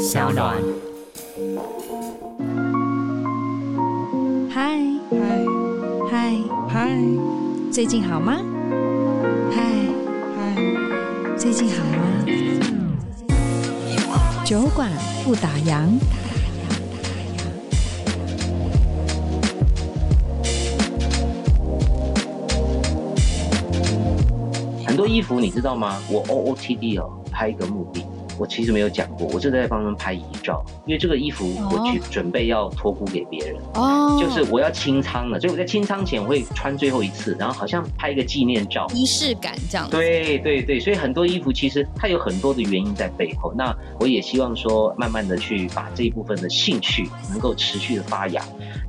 小暖。嗨嗨嗨嗨，最近好吗？嗨嗨，最近好吗？酒馆不打烊。很多衣服你知道吗？我 OOTD 哦，拍一个目的。我其实没有讲过，我是在帮他们拍遗照，因为这个衣服我去准备要托孤给别人，哦，就是我要清仓了，所以我在清仓前我会穿最后一次，然后好像拍一个纪念照，仪式感这样。对对对，所以很多衣服其实它有很多的原因在背后。那我也希望说，慢慢的去把这一部分的兴趣能够持续的发芽。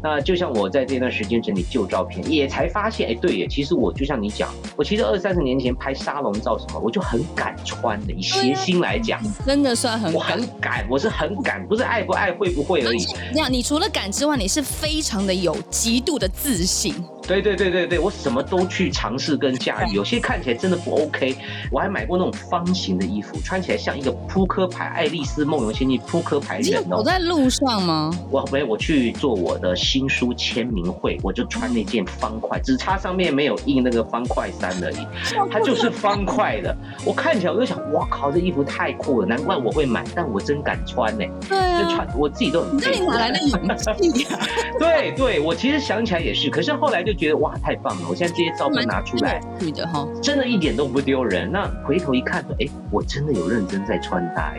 那就像我在这段时间整理旧照片，也才发现，哎，对耶，其实我就像你讲，我其实二三十年前拍沙龙照什么，我就很敢穿的，以谐星来讲。真的算很，我很敢，我是很敢，不是爱不爱、会不会而已。这样，你除了敢之外，你是非常的有极度的自信。对对对对对，我什么都去尝试跟驾驭，有些看起来真的不 OK。我还买过那种方形的衣服，穿起来像一个扑克牌《爱丽丝梦游仙境》扑克牌人哦。我在路上吗？我没，我去做我的新书签名会，我就穿那件方块，只差上面没有印那个方块三而已，它就是方块的。我看起来我就想，哇靠，这衣服太酷了，难怪我会买，但我真敢穿呢。对啊，就穿我自己都很。那你哪来的勇气呀？对对，我其实想起来也是，可是后来就觉得哇，太棒了！我现在这些照片拿出来，女的哈，真的一点都不丢人。那回头一看，哎，我真的有认真在穿搭。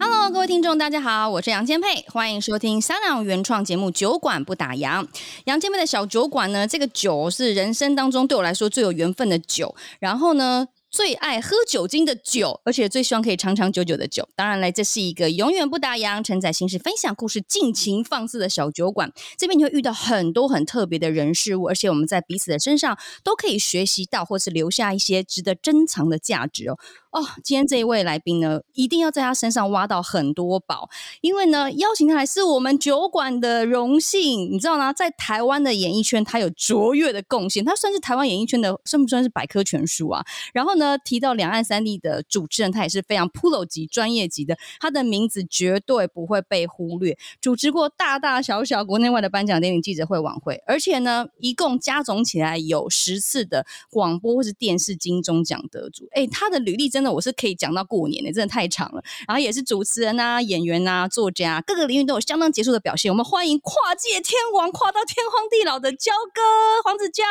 Hello，各位听众，大家好，我是杨千佩，欢迎收听香港原创节目《酒馆不打烊》。杨千佩的小酒馆呢，这个酒是人生当中对我来说最有缘分的酒。然后呢，最爱喝酒精的酒，而且最希望可以长长久久的酒。当然嘞，这是一个永远不打烊、承载心事、分享故事、尽情放肆的小酒馆。这边你会遇到很多很特别的人事物，而且我们在彼此的身上都可以学习到，或是留下一些值得珍藏的价值哦。哦，今天这一位来宾呢，一定要在他身上挖到很多宝，因为呢，邀请他来是我们酒馆的荣幸。你知道吗？在台湾的演艺圈，他有卓越的贡献，他算是台湾演艺圈的，算不算是百科全书啊？然后呢，提到两岸三地的主持人，他也是非常 pro 级、专业级的，他的名字绝对不会被忽略。主持过大大小小国内外的颁奖典礼、记者会、晚会，而且呢，一共加总起来有十次的广播或是电视金钟奖得主。哎，他的履历真。那我是可以讲到过年的，真的太长了。然后也是主持人啊、演员啊、作家，各个领域都有相当杰出的表现。我们欢迎跨界天王，跨到天荒地老的焦哥黄子佼。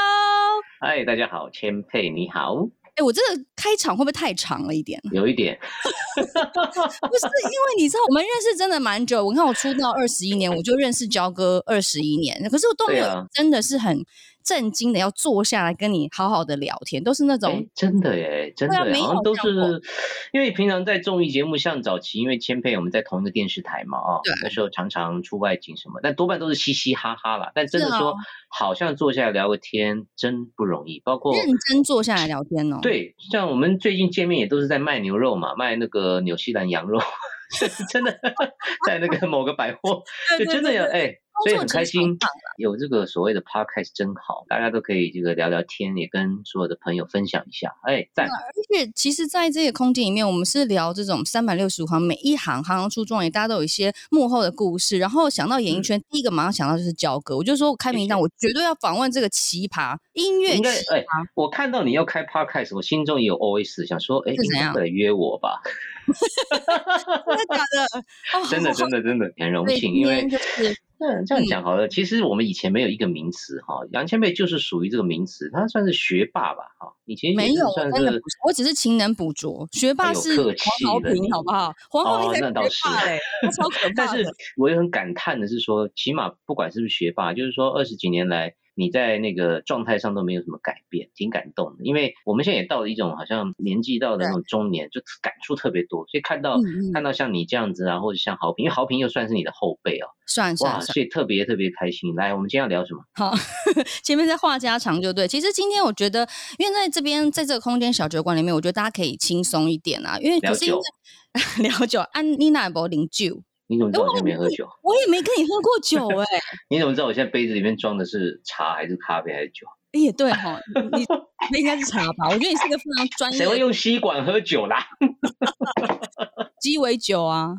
嗨，大家好，千佩你好。哎、欸，我这个开场会不会太长了一点？有一点，不是因为你知道我们认识真的蛮久。我看我出道二十一年，我就认识焦哥二十一年，可是我都没有真的是很。震惊的要坐下来跟你好好的聊天，都是那种、欸、真的耶，真的好像都是因为平常在综艺节目，像早期因为千沛我们在同一个电视台嘛，啊，那时候常常出外景什么，但多半都是嘻嘻哈哈啦。但真的说，好像坐下来聊个天真不容易，包括认真坐下来聊天哦。对，像我们最近见面也都是在卖牛肉嘛，卖那个纽西兰羊肉，真的 在那个某个百货，就真的有哎。欸所以很开心，有这个所谓的 podcast 真好，大家都可以这个聊聊天，也跟所有的朋友分享一下。哎，赞！而且其实，在这个空间里面，我们是聊这种三百六十五行，每一行行行出状元，大家都有一些幕后的故事。然后想到演艺圈，嗯、第一个马上想到就是焦哥，我就说我开名单，我绝对要访问这个奇葩音乐奇葩。哎，我看到你要开 podcast，我心中也有 OS，想说，哎，你应该来约我吧？真的假的？真的真的真的很荣幸，因为这样讲好了。其实我们以前没有一个名词哈，杨千霈就是属于这个名词，他算是学霸吧哈。以前没有，真的，我只是勤能补拙。学霸是黄豪平，好不好？黄豪平才是学霸嘞，他超可怕。但是我也很感叹的是说，起码不管是不是学霸，就是说二十几年来。你在那个状态上都没有什么改变，挺感动的。因为我们现在也到了一种好像年纪到了那种中年，就感触特别多。所以看到看到像你这样子啊，或者像豪平，因为豪平又算是你的后辈哦，算算，哇，所以特别特别开心。来，我们今天要聊什么？好，前面在话家常就对。其实今天我觉得，因为在这边在这个空间小酒馆里面，我觉得大家可以轻松一点啊。因为可是因为 聊酒，聊酒安妮娜博零酒。你怎么知道我现在没喝酒？我也没跟你喝过酒 哎、欸。你怎么知道我现在杯子里面装的是茶还是咖啡还是酒？哎也对哈，你那应该是茶吧？我觉得你是一个非常专业。谁会用吸管喝酒啦？鸡尾酒啊，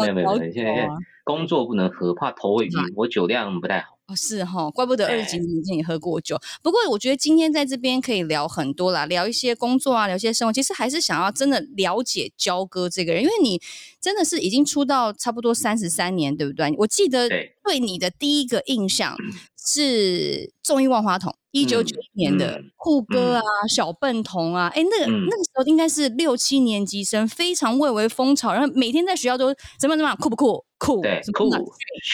没有没有没有，现在工作不能喝，怕头会晕。我酒量不太好。哦，是哈，怪不得二十几年前也喝过酒。不过我觉得今天在这边可以聊很多啦，聊一些工作啊，聊一些生活。其实还是想要真的了解焦哥这个人，因为你真的是已经出道差不多三十三年，对不对？我记得对你的第一个印象是综艺万花筒。一九九一年的酷哥啊，嗯、小笨童啊，哎、欸，那个、嗯、那个时候应该是六七年级生，非常蔚为风潮，然后每天在学校都怎么怎么样酷不酷？酷，对，什么酷，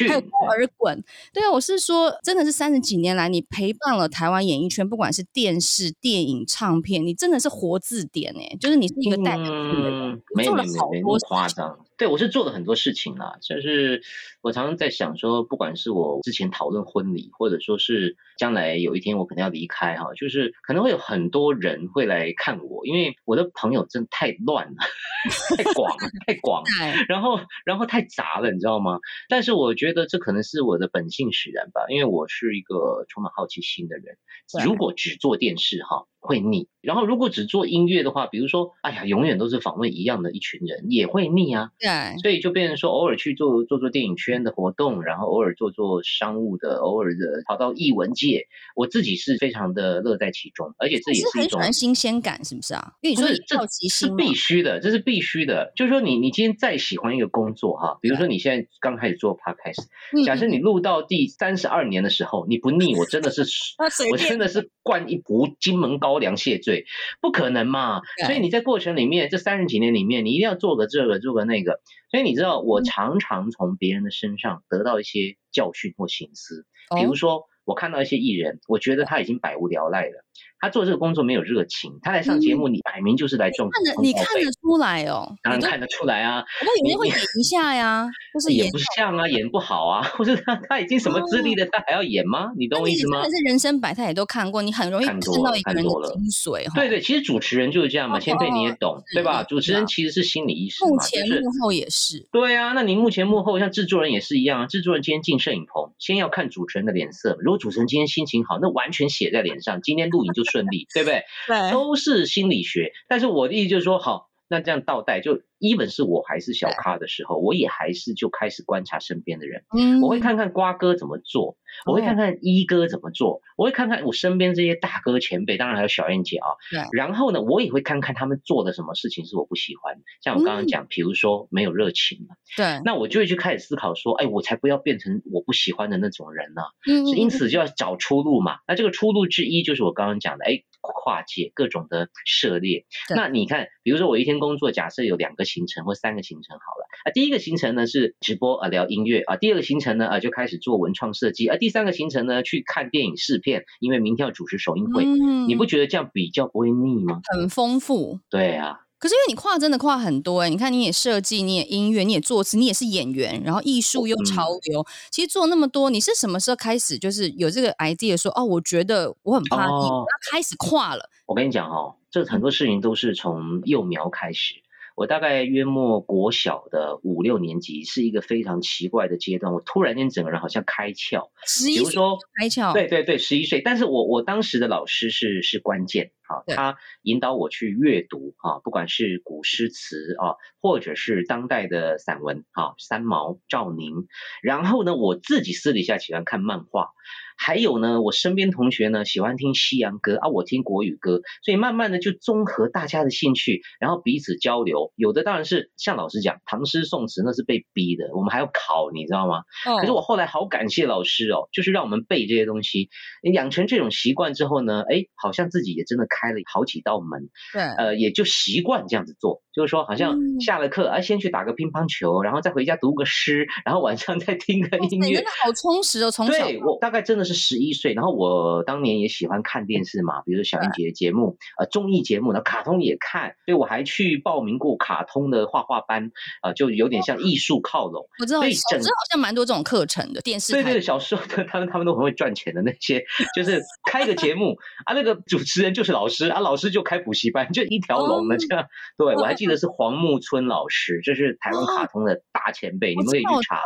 还有耳滚。对啊，我是说，真的是三十几年来，你陪伴了台湾演艺圈，不管是电视、电影、唱片，你真的是活字典哎，就是你是一个代表性的人，没做了好多夸张。对，我是做了很多事情啦，就是我常常在想说，不管是我之前讨论婚礼，或者说是将来有一天我可能要离开哈，就是可能会有很多人会来看我，因为我的朋友真的太乱了，太广了，太广了，然后然后太杂了，你知道吗？但是我觉得这可能是我的本性使然吧，因为我是一个充满好奇心的人。如果只做电视哈。会腻，然后如果只做音乐的话，比如说，哎呀，永远都是访问一样的一群人，也会腻啊。对，所以就变成说，偶尔去做做做电影圈的活动，然后偶尔做做商务的，偶尔的跑到艺文界，我自己是非常的乐在其中，而且这也是一种新鲜感，是不是啊？因为你说你好奇心是必须的，这是必须的。就是说你，你你今天再喜欢一个工作哈，比如说你现在刚开始做 podcast，假设你录到第三十二年的时候，你不腻，我真的是，我真的是灌一壶金门高粱谢罪。不可能嘛，所以你在过程里面这三十几年里面，你一定要做个这个做个那个。所以你知道，我常常从别人的身上得到一些教训或心思，比如说我看到一些艺人，我觉得他已经百无聊赖了。他做这个工作没有热情，他来上节目，你摆明就是来赚。看得你看得出来哦，当然看得出来啊。那有人会演一下呀，就是演不像啊，演不好啊，或者他他已经什么资历了，他还要演吗？你懂我意思吗？但是人生百态也都看过，你很容易看到一个人的精髓。对对，其实主持人就是这样嘛，千霈你也懂对吧？主持人其实是心理医生，幕前幕后也是。对啊，那你幕前幕后像制作人也是一样啊，制作人今天进摄影棚，先要看主持人的脸色，如果主持人今天心情好，那完全写在脸上，今天录影就顺利，对不对？对，都是心理学，但是我的意思就是说，好，那这样倒带，就 even 是我还是小咖的时候，我也还是就开始观察身边的人，嗯，我会看看瓜哥怎么做。我会看看一哥怎么做，我会看看我身边这些大哥前辈，当然还有小燕姐啊。对。然后呢，我也会看看他们做的什么事情是我不喜欢，像我刚刚讲，比如说没有热情嘛。对。那我就会去开始思考说，哎，我才不要变成我不喜欢的那种人呢。嗯。因此就要找出路嘛。那这个出路之一就是我刚刚讲的，哎，跨界各种的涉猎。那你看，比如说我一天工作，假设有两个行程或三个行程好了啊，第一个行程呢是直播啊聊音乐啊，第二个行程呢啊就开始做文创设计啊。第三个行程呢，去看电影试片，因为明天要主持首映会，嗯，你不觉得这样比较不会腻吗？很丰富，对啊。可是因为你跨真的跨很多哎，你看你也设计，你也音乐，你也作词，你也是演员，然后艺术又潮流，嗯，其实做那么多，你是什么时候开始就是有这个 idea 说哦，我觉得我很怕你，开始跨了。我跟你讲哦，这很多事情都是从幼苗开始。我大概约莫国小的五六年级，是一个非常奇怪的阶段。我突然间整个人好像开窍，比如说开窍，对对对，十一岁。但是我我当时的老师是是关键，好，他引导我去阅读啊，不管是古诗词啊，或者是当代的散文啊，三毛、赵宁。然后呢，我自己私底下喜欢看漫画。还有呢，我身边同学呢喜欢听西洋歌啊，我听国语歌，所以慢慢的就综合大家的兴趣，然后彼此交流。有的当然是像老师讲，唐诗宋词那是被逼的，我们还要考，你知道吗？哦。可是我后来好感谢老师哦，就是让我们背这些东西，你养成这种习惯之后呢，哎，好像自己也真的开了好几道门。对。呃，也就习惯这样子做，就是说好像下了课啊，先去打个乒乓球，然后再回家读个诗，然后晚上 再听个音乐。真的好充实哦，从小。对，我大概真的。是十一岁，然后我当年也喜欢看电视嘛，比如说小燕姐的节目，呃，综艺节目，然后卡通也看，所以我还去报名过卡通的画画班，啊、呃，就有点像艺术靠拢。我知道，小时候好像蛮多这种课程的电视。对对，小时候的他们他们都很会赚钱的那些，就是开个节目 啊，那个主持人就是老师啊，老师就开补习班，就一条龙的这样。对，我还记记得是黄木村老师，这是台湾卡通的大前辈，你们可以去查。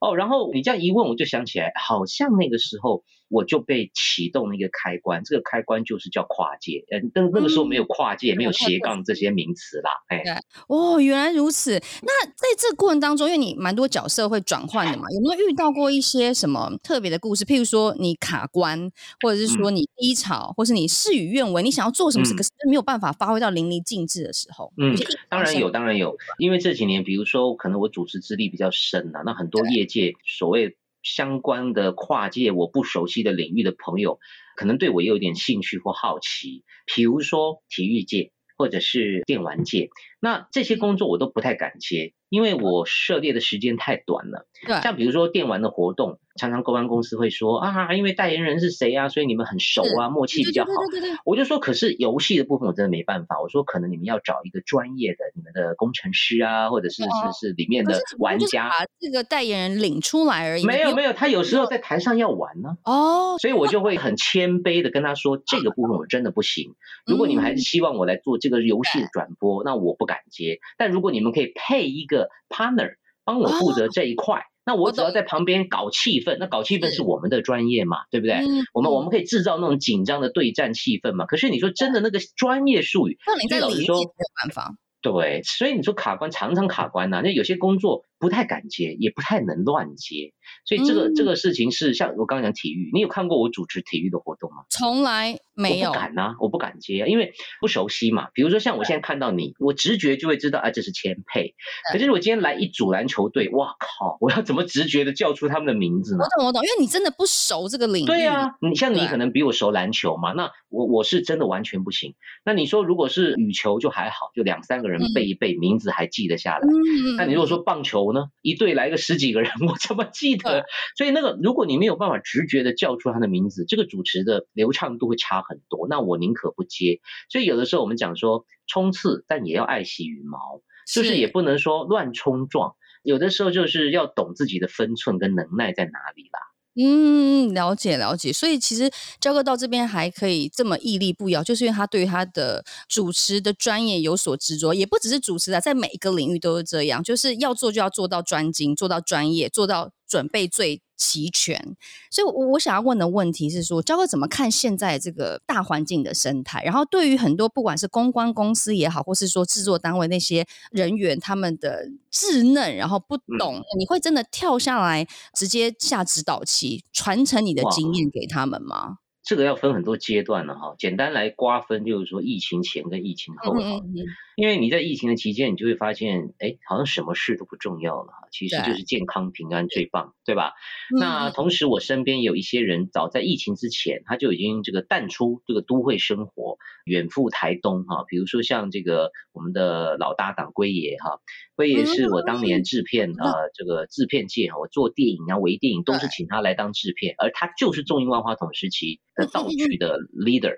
哦，然后你这样一问，我就想起来，好像那个时候。我就被启动了一个开关，这个开关就是叫跨界，嗯，但那个时候没有跨界，嗯、没有斜杠这些名词啦，哎，哦，原来如此。那在这个过程当中，因为你蛮多角色会转换的嘛，有没有遇到过一些什么特别的故事？譬如说你卡关，或者是说你低潮，嗯、或是你事与愿违，你想要做什么事，嗯、可是没有办法发挥到淋漓尽致的时候，嗯，当然有，当然有，因为这几年，比如说可能我主持资历比较深啊，那很多业界所谓。相关的跨界我不熟悉的领域的朋友，可能对我也有点兴趣或好奇，比如说体育界或者是电玩界，那这些工作我都不太敢接，因为我涉猎的时间太短了。对，像比如说电玩的活动。常常公关公司会说啊，因为代言人是谁啊，所以你们很熟啊，默契比较好。我就说，可是游戏的部分我真的没办法。我说，可能你们要找一个专业的，你们的工程师啊，或者是是是里面的玩家，把这个代言人领出来而已。没有没有，他有时候在台上要玩呢。哦，所以我就会很谦卑的跟他说，这个部分我真的不行。如果你们还是希望我来做这个游戏的转播，那我不敢接。但如果你们可以配一个 partner 帮我负责这一块。那我只要在旁边搞气氛，那搞气氛是我们的专业嘛，对不对？嗯、我们我们可以制造那种紧张的对战气氛嘛。可是你说真的，那个专业术语，那你在里面没有办法。对，所以你说卡关常常卡关呐、啊，那有些工作不太敢接，也不太能乱接，所以这个、嗯、这个事情是像我刚刚讲体育，你有看过我主持体育的活动吗？从来没有，我不敢呐、啊，我不敢接啊，因为不熟悉嘛。比如说像我现在看到你，我直觉就会知道啊，这是前辈。可是我今天来一组篮球队，哇靠，我要怎么直觉的叫出他们的名字呢？我懂我懂，因为你真的不熟这个领域。对啊，你像你可能比我熟篮球嘛，那我我是真的完全不行。那你说如果是羽球就还好，就两三个人背一背，名字还记得下来。嗯、那你如果说棒球呢，一队来个十几个人，我怎么记得？所以那个如果你没有办法直觉的叫出他的名字，这个主持的流畅度会差很多。那我宁可不接。所以有的时候我们讲说冲刺，但也要爱惜羽毛，就是也不能说乱冲撞。有的时候就是要懂自己的分寸跟能耐在哪里啦。嗯，了解了解，所以其实焦哥到这边还可以这么屹立不摇，就是因为他对他的主持的专业有所执着，也不只是主持啊，在每一个领域都是这样，就是要做就要做到专精，做到专业，做到准备最齐全，所以，我我想要问的问题是说，教哥怎么看现在这个大环境的生态？然后，对于很多不管是公关公司也好，或是说制作单位那些人员，他们的稚嫩，然后不懂，嗯、你会真的跳下来直接下指导棋，传承你的经验给他们吗？这个要分很多阶段了哈，简单来瓜分就是说，疫情前跟疫情后哈。嗯嗯嗯因为你在疫情的期间，你就会发现，哎，好像什么事都不重要了，其实就是健康平安最棒，对，对吧？嗯、那同时，我身边有一些人，早在疫情之前，他就已经这个淡出这个都会生活，远赴台东哈。比如说像这个我们的老搭档龟爷哈，龟爷是我当年制片啊、嗯呃，这个制片界哈，我做电影啊、微电影都是请他来当制片，而他就是众英万花筒时期的 道具的 leader。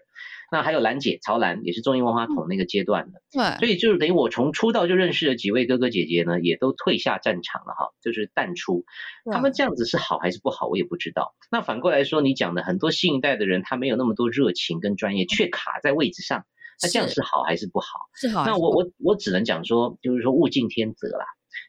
那还有兰姐曹兰也是综艺万花筒那个阶段的，对，所以就是等于我从出道就认识了几位哥哥姐姐呢，也都退下战场了哈，就是淡出。他们这样子是好还是不好，我也不知道。那反过来说，你讲的很多新一代的人，他没有那么多热情跟专业，却卡在位置上，那这样是好还是不好？是好。那我我我只能讲说，就是说物竞天择啦。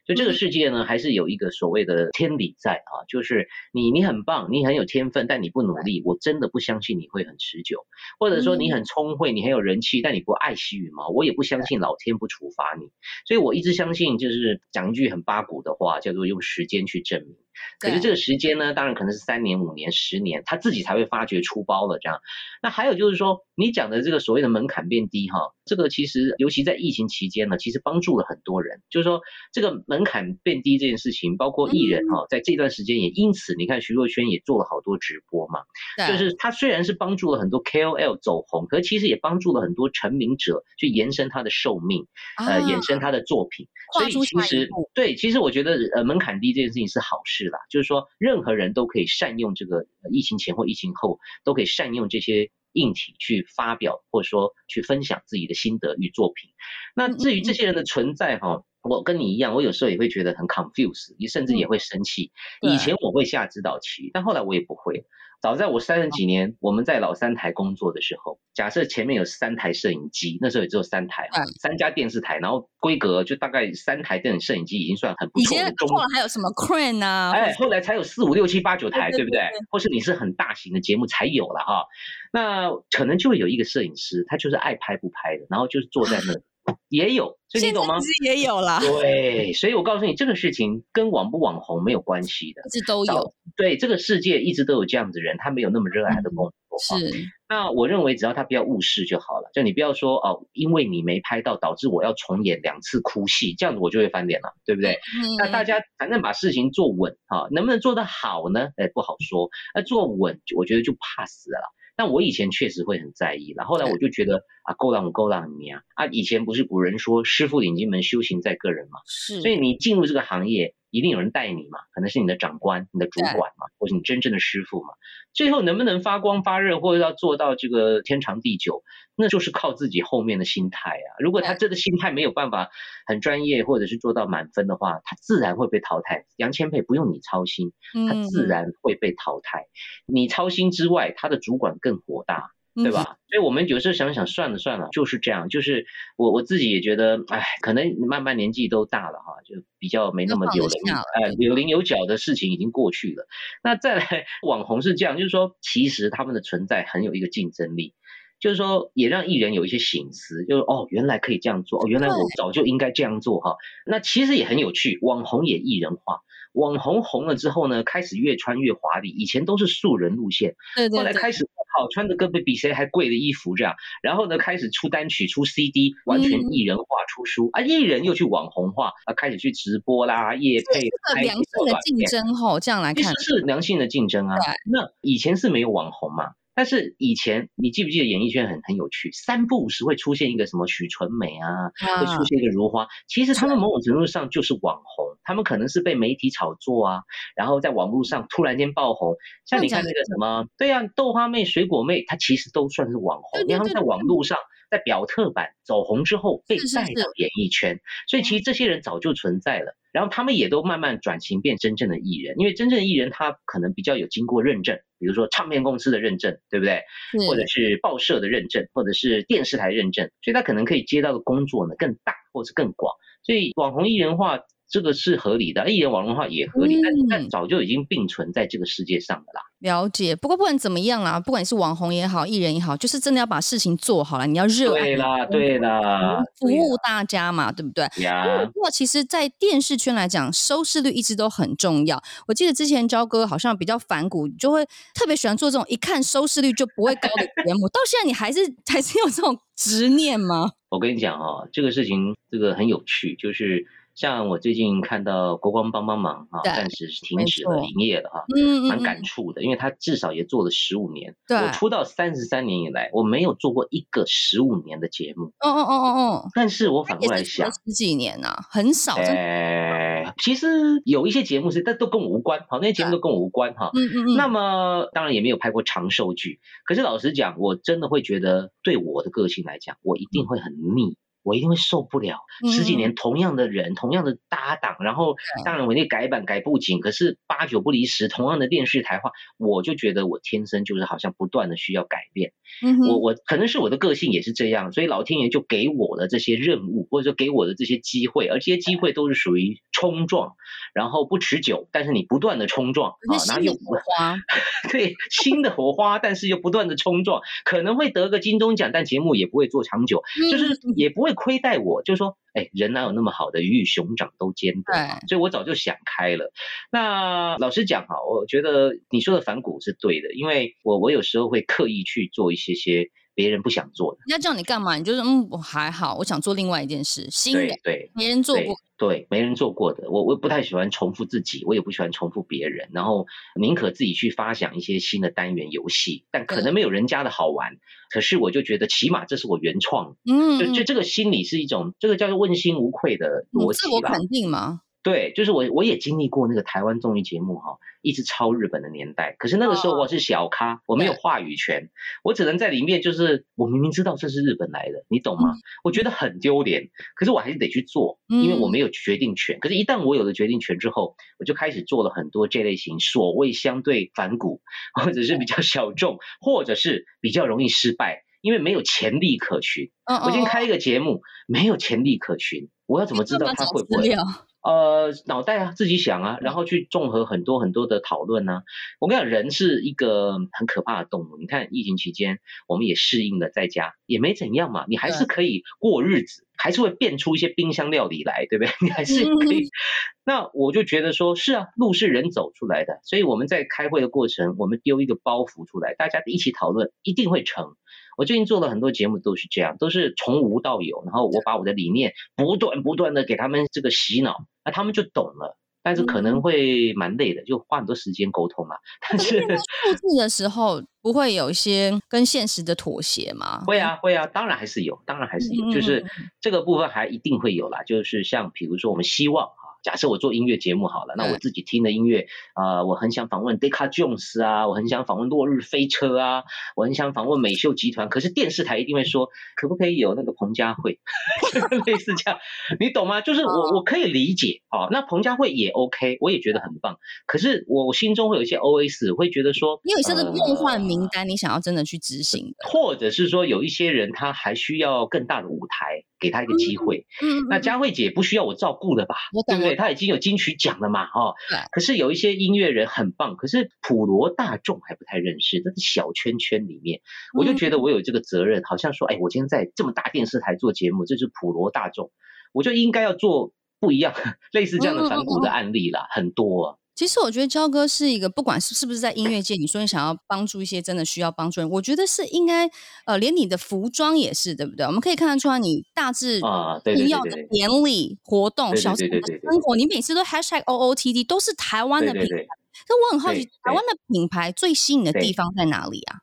就这个世界呢，还是有一个所谓的天理在啊，就是你你很棒，你很有天分，但你不努力，我真的不相信你会很持久。或者说你很聪慧，你很有人气，但你不爱惜羽毛，我也不相信老天不处罚你。所以我一直相信，就是讲一句很八股的话，叫做用时间去证明。可是这个时间呢，当然可能是三年、五年、十年，他自己才会发觉出包了这样。那还有就是说，你讲的这个所谓的门槛变低哈，这个其实尤其在疫情期间呢，其实帮助了很多人。就是说这个门槛变低这件事情，包括艺人哈，在这段时间也因此，你看徐若瑄也做了好多直播嘛，就是他虽然是帮助了很多 KOL 走红，可其实也帮助了很多成名者去延伸他的寿命，呃，延伸他的作品。所以其实对，其实我觉得呃门槛低这件事情是好事。就是说，任何人都可以善用这个疫情前或疫情后，都可以善用这些硬体去发表，或者说去分享自己的心得与作品。那至于这些人的存在，哈。我跟你一样，我有时候也会觉得很 confused，你甚至也会生气。嗯、以前我会下指导棋，但后来我也不会。早在我三十几年，我们在老三台工作的时候，假设前面有三台摄影机，那时候也只有三台，嗯、三家电视台，然后规格就大概三台电影摄影机已经算很不错。以前后来还有什么 crane 啊？哎，后来才有四五六七八九台，对不对？或是你是很大型的节目才有了哈。那可能就会有一个摄影师，他就是爱拍不拍的，然后就是坐在那里。也有，所以你懂吗？其实也有啦。对，所以我告诉你，这个事情跟网不网红没有关系的，一直都有。对，这个世界一直都有这样子的人，他没有那么热爱他的工作。嗯、是。那我认为，只要他不要误事就好了。就你不要说哦，因为你没拍到，导致我要重演两次哭戏，这样子我就会翻脸了，对不对？嗯、那大家反正把事情做稳啊，能不能做得好呢？哎，不好说。那做稳，我觉得就怕死了。但我以前确实会很在意，然后来我就觉得对啊，够浪够浪你啊啊！以前不是古人说“师傅领进门，修行在个人”嘛，是。所以你进入这个行业，一定有人带你嘛，可能是你的长官、你的主管嘛，或是你真正的师傅嘛。最后能不能发光发热，或者要做到这个天长地久，那就是靠自己后面的心态啊。如果他这个心态没有办法很专业，或者是做到满分的话，他自然会被淘汰。杨千霈不用你操心，他自然会被淘汰。嗯、你操心之外，他的主管更火大。对吧？所以我们有时候想想，算了算了，就是这样。就是我我自己也觉得，哎，可能慢慢年纪都大了哈，就比较没那么有棱，哎，有棱有角的事情已经过去了。那再来，网红是这样，就是说，其实他们的存在很有一个竞争力，就是说，也让艺人有一些醒思，就是哦，原来可以这样做，哦，原来我早就应该这样做哈。那其实也很有趣，网红也艺人化。网红红了之后呢，开始越穿越华丽，以前都是素人路线，对对对，后来开始好穿的跟比比谁还贵的衣服这样，然后呢开始出单曲、出 CD，完全艺人化出书、嗯、啊，艺人又去网红化啊，开始去直播啦、夜配，这个良性的竞争吼，这样来看，其实是良性的竞争啊。那以前是没有网红嘛？但是以前你记不记得演艺圈很很有趣，三不五时会出现一个什么许纯美啊，啊会出现一个如花，其实他们某种程度上就是网红，他们可能是被媒体炒作啊，然后在网络上突然间爆红，像你看那个什么，对呀、啊，豆花妹、水果妹，她其实都算是网红，因为他们在网络上在表特版走红之后被带到演艺圈，所以其实这些人早就存在了。然后他们也都慢慢转型变真正的艺人，因为真正的艺人他可能比较有经过认证，比如说唱片公司的认证，对不对？或者是报社的认证，或者是电视台认证，所以他可能可以接到的工作呢更大，或者是更广。所以网红艺人化。这个是合理的，艺人网络化也合理，但但早就已经并存在这个世界上的啦。了解，不过不管怎么样啦，不管你是网红也好，艺人也好，就是真的要把事情做好了，你要热爱，对啦，对啦，服务大家嘛，对不对？呀，不过其实，在电视圈来讲，收视率一直都很重要。我记得之前昭哥好像比较反骨，就会特别喜欢做这种一看收视率就不会高的节目。到现在你还是还是有这种执念吗？我跟你讲啊，这个事情这个很有趣，就是。像我最近看到国光帮帮忙啊，暂时是停止了营业了哈，嗯，蛮感触的，因为他至少也做了十五年。对，我出道三十三年以来，我没有做过一个十五年的节目。哦哦哦哦哦。但是我反过来想，十几年呐，很少。哎，其实有一些节目是，但都跟我无关。好，那些节目都跟我无关哈。嗯嗯嗯。那么当然也没有拍过长寿剧。可是老实讲，我真的会觉得，对我的个性来讲，我一定会很腻。我一定会受不了。十几年同样的人，嗯、同样的搭档，然后当然我那改版改不紧，可是八九不离十，同样的电视台话，我就觉得我天生就是好像不断的需要改变。嗯、我我可能是我的个性也是这样，所以老天爷就给我的这些任务，或者说给我的这些机会，而这些机会都是属于冲撞，然后不持久，但是你不断的冲撞啊，然后又火花，对新的火花，但是又不断的冲撞，可能会得个金钟奖，但节目也不会做长久，就是也不会。亏待我，就是说，哎，人哪有那么好的鱼与熊掌都兼得所以我早就想开了。那老实讲哈，我觉得你说的反骨是对的，因为我我有时候会刻意去做一些些。别人不想做的，人家叫你干嘛，你就说嗯，我还好，我想做另外一件事，新的，对，没人做过对，对，没人做过的，我我不太喜欢重复自己，我也不喜欢重复别人，然后宁可自己去发想一些新的单元游戏，但可能没有人家的好玩，可是我就觉得起码这是我原创，嗯，就就这个心理是一种，这个叫做问心无愧的逻辑吧，自我肯定吗？对，就是我我也经历过那个台湾综艺节目哈，一直抄日本的年代。可是那个时候我是小咖，我没有话语权，我只能在里面就是我明明知道这是日本来的，你懂吗？我觉得很丢脸，可是我还是得去做，因为我没有决定权。可是，一旦我有了决定权之后，我就开始做了很多这类型所谓相对反骨，或者是比较小众，或者是比较容易失败。因为没有潜力可循，我今天开一个节目，没有潜力可循，我要怎么知道他会不会？呃，脑袋啊，自己想啊，然后去综合很多很多的讨论啊。我跟你讲，人是一个很可怕的动物。你看疫情期间，我们也适应了在家，也没怎样嘛，你还是可以过日子，还是会变出一些冰箱料理来，对不对？你还是可以。那我就觉得说，是啊，路是人走出来的，所以我们在开会的过程，我们丢一个包袱出来，大家一起讨论，一定会成。我最近做了很多节目，都是这样，都是从无到有，然后我把我的理念不断不断的给他们这个洗脑，那他们就懂了。但是可能会蛮累的，就花很多时间沟通嘛。但是复制的时候不会有一些跟现实的妥协吗？会啊，会啊，当然还是有，当然还是有，就是这个部分还一定会有啦。就是像比如说，我们希望。假设我做音乐节目好了，那我自己听的音乐啊、呃，我很想访问 Deca Jones 啊，我很想访问落日飞车啊，我很想访问美秀集团。可是电视台一定会说，可不可以有那个彭佳慧，类似这样，你懂吗？就是我我可以理解啊、哦，那彭佳慧也 OK，我也觉得很棒。可是我心中会有一些 OS，会觉得说，你有一些的梦幻名单，你想要真的去执行的，或者是说有一些人他还需要更大的舞台。给他一个机会，嗯，嗯，那佳慧姐不需要我照顾了吧？对不对？她已经有金曲奖了嘛，哦，对。可是有一些音乐人很棒，可是普罗大众还不太认识，这是小圈圈里面，我就觉得我有这个责任，好像说，哎，我今天在这么大电视台做节目，这是普罗大众，我就应该要做不一样，类似这样的反骨的案例啦，很多啊。其实我觉得焦哥是一个，不管是是不是在音乐界，你说你想要帮助一些真的需要帮助人，我觉得是应该，呃，连你的服装也是，对不对？我们可以看得出来，你大致啊重要的典礼活动、小众的生活，你每次都 hashtag OOTD 都是台湾的品牌。那我很好奇，台湾的品牌最吸引的地方在哪里啊？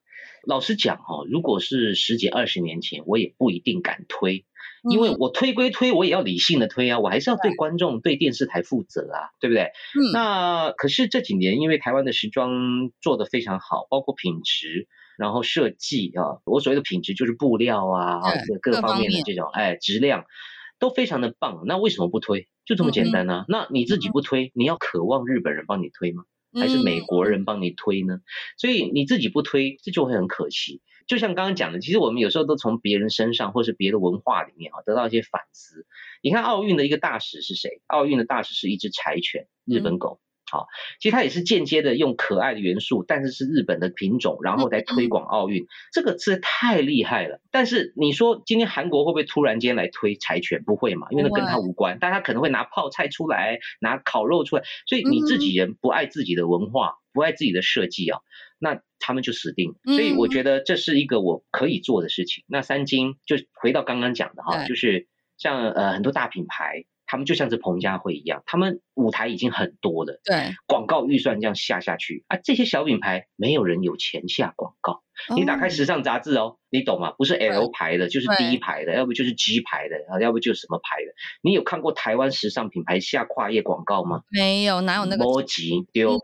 老实讲哈，如果是十几二十年前，我也不一定敢推。因为我推归推，我也要理性的推啊，我还是要对观众、对电视台负责啊，对不对？嗯。那可是这几年，因为台湾的时装做得非常好，包括品质，然后设计啊，我所谓的品质就是布料啊，各个方面的这种，哎，质量都非常的棒。那为什么不推？就这么简单呢？啊？那你自己不推，你要渴望日本人帮你推吗？还是美国人帮你推呢？所以你自己不推，这就会很可惜。就像刚刚讲的，其实我们有时候都从别人身上，或是别的文化里面啊，得到一些反思。你看奥运的一个大使是谁？奥运的大使是一只柴犬，日本狗。好，其实它也是间接的用可爱的元素，但是是日本的品种，然后来推广奥运。这个是太厉害了。但是你说今天韩国会不会突然间来推柴犬？不会嘛，因为那跟它无关。但他可能会拿泡菜出来，拿烤肉出来。所以你自己人不爱自己的文化，不爱自己的设计啊。那他们就死定了，所以我觉得这是一个我可以做的事情。嗯、那三金就回到刚刚讲的哈，就是像呃很多大品牌，他们就像是彭佳慧一样，他们舞台已经很多了，对，广告预算这样下下去啊，这些小品牌没有人有钱下广告。你打开时尚杂志哦，你懂吗？不是 L 牌的，就是 D 牌的，要不就是 G 牌的，要不就是什么牌的。你有看过台湾时尚品牌下跨页广告吗？没有，哪有那个？摩吉丢。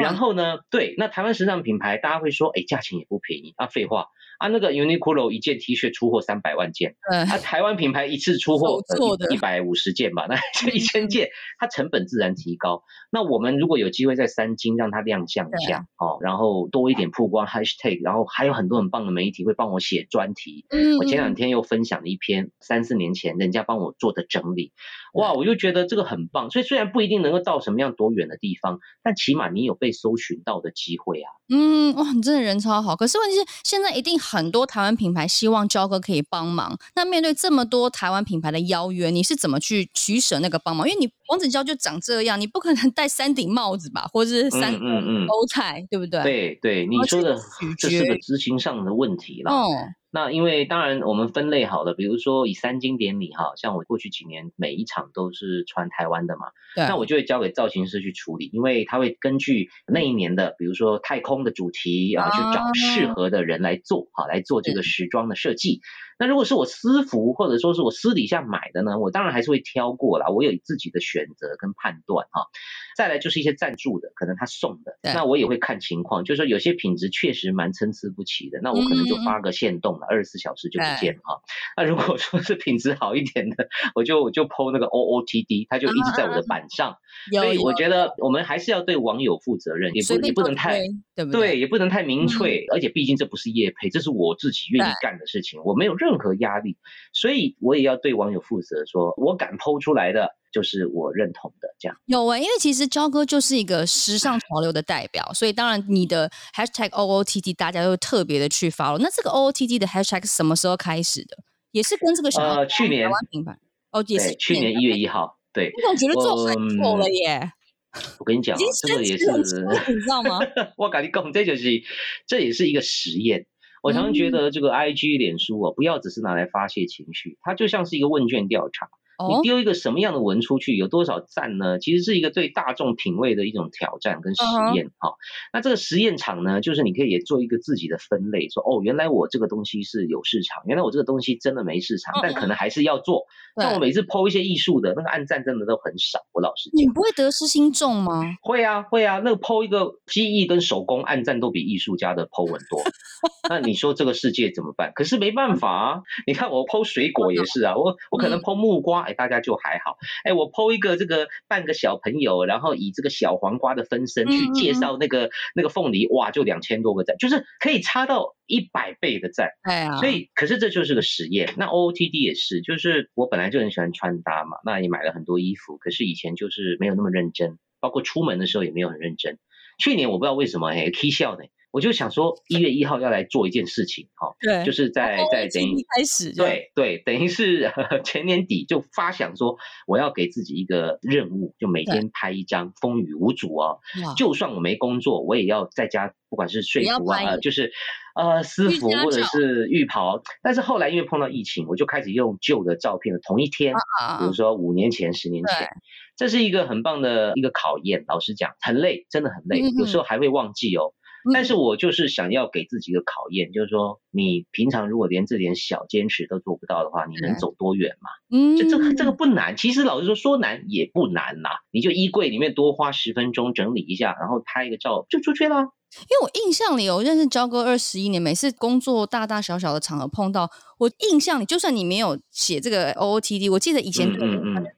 然后呢，对，那台湾时尚品牌，大家会说，哎，价钱也不便宜啊，废话。啊，那个 Uniqlo 一件 T 恤出货三百万件，嗯、啊，台湾品牌一次出货一百五十件吧，那 这一千件，它成本自然提高。那我们如果有机会在三金让它亮相一下，哦，然后多一点曝光 Hashtag，然后还有很多很棒的媒体会帮我写专题。嗯，我前两天又分享了一篇三四年前人家帮我做的整理，哇，我就觉得这个很棒。所以虽然不一定能够到什么样多远的地方，但起码你有被搜寻到的机会啊。嗯，哇，你真的人超好。可是问题是现在一定很。多台湾品牌希望焦哥可以帮忙，那面对这么多台湾品牌的邀约，你是怎么去取舍那个帮忙？因为你王子娇就长这样，你不可能戴三顶帽子吧，或者是三欧菜，对不对？对对，你说的这是个执行上的问题了。哦，那因为当然我们分类好了，比如说以三金典礼哈，像我过去几年每一场都是穿台湾的嘛，那我就会交给造型师去处理，因为他会根据那一年的，比如说太空的主题啊，去找适合的人来做，好来做这个时装的设计。那如果是我私服，或者说是我私底下买的呢，我当然还是会挑过啦，我有自己的选择跟判断哈。再来就是一些赞助的，可能他送的，那我也会看情况，就是说有些品质确实蛮参差不齐的，那我可能就发个限动了，二十四小时就不见哈。那如果说是品质好一点的，我就我就 po 那个 OOTD，它就一直在我的板上。所以我觉得我们还是要对网友负责任，也不也不能太对？也不能太民粹，而且毕竟这不是业配，这是我自己愿意干的事情，我没有任何压力，所以我也要对网友负责，说我敢 po 出来的就是我认同的，这样。有啊，因为其实焦哥就是一个时尚潮流的代表，所以当然你的 hashtag OOTD 大家都特别的去 follow。那这个 OOTD 的 hashtag 什么时候开始的？也是跟这个呃去年台湾品牌哦，也是去年一月一号。对，我总觉得做很久了耶。我跟你讲，这个也是你知道吗？我跟你讲，这就是这也是一个实验。我常常觉得这个 IG 脸书哦，不要只是拿来发泄情绪，它就像是一个问卷调查。你丢一个什么样的文出去，有多少赞呢？其实是一个对大众品味的一种挑战跟实验哈、uh。那这个实验场呢，就是你可以也做一个自己的分类，说哦，原来我这个东西是有市场，原来我这个东西真的没市场，uh. 但可能还是要做。像、uh. 我每次 po 一些艺术的那个按赞，真的都很少。我老实讲，你不会得失心重吗？会啊，会啊。那个 po 一个技艺跟手工按赞都比艺术家的 po 文多。那你说这个世界怎么办？可是没办法啊。你看我 po 水果也是啊，我我可能 po 木瓜，哎，大家就还好。哎，我 po 一个这个半个小朋友，然后以这个小黄瓜的分身去介绍那个那个凤梨，哇，就两千多个赞，就是可以差到一百倍的赞。哎呀，所以可是这就是个实验。那 OOTD 也是，就是我本来就很喜欢穿搭嘛，那也买了很多衣服，可是以前就是没有那么认真，包括出门的时候也没有很认真。去年我不知道为什么，哎，K 笑呢。我就想说，一月一号要来做一件事情，哈，对，就是在在等于开始，对对，等于是 前年底就发想说，我要给自己一个任务，就每天拍一张风雨无阻哦，就算我没工作，我也要在家，不管是睡服啊，就是呃私服或者是浴袍。但是后来因为碰到疫情，我就开始用旧的照片的同一天，比如说五年前、十年前，这是一个很棒的一个考验。老实讲，很累，真的很累，有时候还会忘记哦。但是我就是想要给自己一个考验，就是说，你平常如果连这点小坚持都做不到的话，你能走多远嘛？嗯，就这个这个不难，其实老实说，说难也不难呐。你就衣柜里面多花十分钟整理一下，然后拍一个照就出去了。因为我印象里，我认识焦哥二十一年，每次工作大大小小的场合碰到，我印象里，就算你没有写这个 OOTD，我记得以前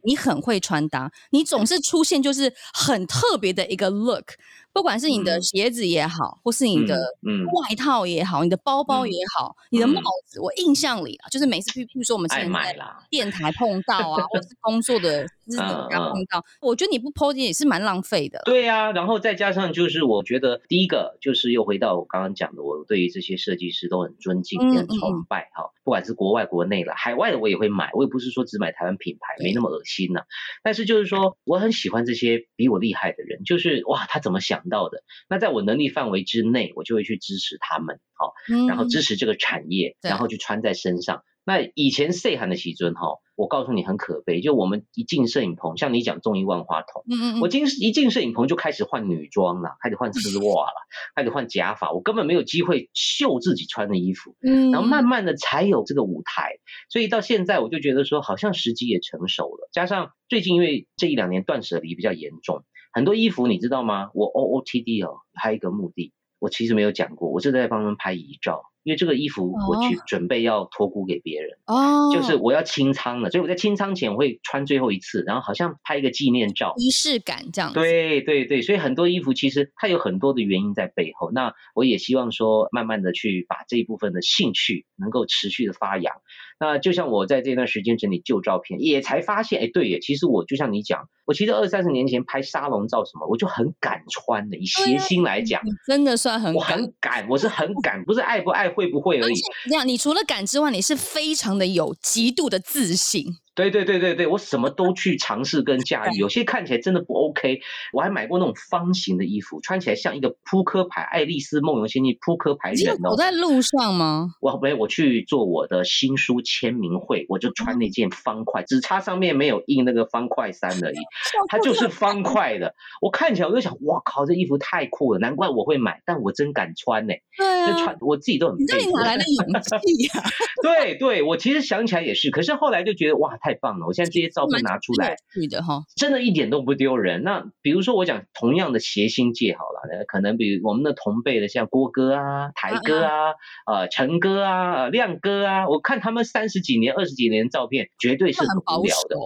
你很会穿搭，你总是出现就是很特别的一个 look。不管是你的鞋子也好，或是你的外套也好，你的包包也好，你的帽子，我印象里啊，就是每次譬如说我们现在在电台碰到啊，或是工作的日子碰到，我觉得你不 po 也是蛮浪费的。对呀，然后再加上就是我觉得第一个就是又回到我刚刚讲的，我对于这些设计师都很尊敬，也很崇拜哈。不管是国外国内了，海外的我也会买，我也不是说只买台湾品牌，没那么恶心呐。但是就是说，我很喜欢这些比我厉害的人，就是哇，他怎么想到的？那在我能力范围之内，我就会去支持他们，好，然后支持这个产业，然后去穿在身上。那以前岁寒的时阵哈，我告诉你很可悲，就我们一进摄影棚，像你讲综艺万花筒，嗯嗯，我进一进摄影棚就开始换女装了，开始换丝袜了，开始换假发，我根本没有机会秀自己穿的衣服，嗯，然后慢慢的才有这个舞台，所以到现在我就觉得说，好像时机也成熟了，加上最近因为这一两年断舍离比较严重。很多衣服你知道吗？我 OOTD 哦，还有一个目的，我其实没有讲过，我是在帮他们拍遗照，因为这个衣服我去准备要托孤给别人，哦，就是我要清仓了，所以我在清仓前我会穿最后一次，然后好像拍一个纪念照，仪式感这样子。对对对，所以很多衣服其实它有很多的原因在背后。那我也希望说，慢慢的去把这一部分的兴趣能够持续的发扬。那就像我在这段时间整理旧照片，也才发现，哎，对耶，其实我就像你讲，我其实二三十年前拍沙龙照什么，我就很敢穿的。以谐星来讲，真的算很敢，我很敢，我是很敢，不是爱不爱会不会而已。这样，你除了敢之外，你是非常的有极度的自信。对对对对对，我什么都去尝试跟驾驭，有些看起来真的不 OK。我还买过那种方形的衣服，穿起来像一个扑克牌《爱丽丝梦游仙境》扑克牌人哦。我在路上吗？我没，我去做我的新书签名会，我就穿那件方块，只差上面没有印那个方块三而已，它就是方块的。我看起来我就想，哇靠，这衣服太酷了，难怪我会买，但我真敢穿呢。对啊，就穿我自己都很。你到底哪来的勇气呀？对对，我其实想起来也是，可是后来就觉得哇，太棒了！我现在这些照片拿出来，对的哈，真的一点都不丢人。那比如说我讲同样的谐星界好了，可能比如我们的同辈的，像郭哥啊、台哥啊、呃陈哥啊、亮哥啊，我看他们三十几年、二十几年的照片，绝对是很无聊的，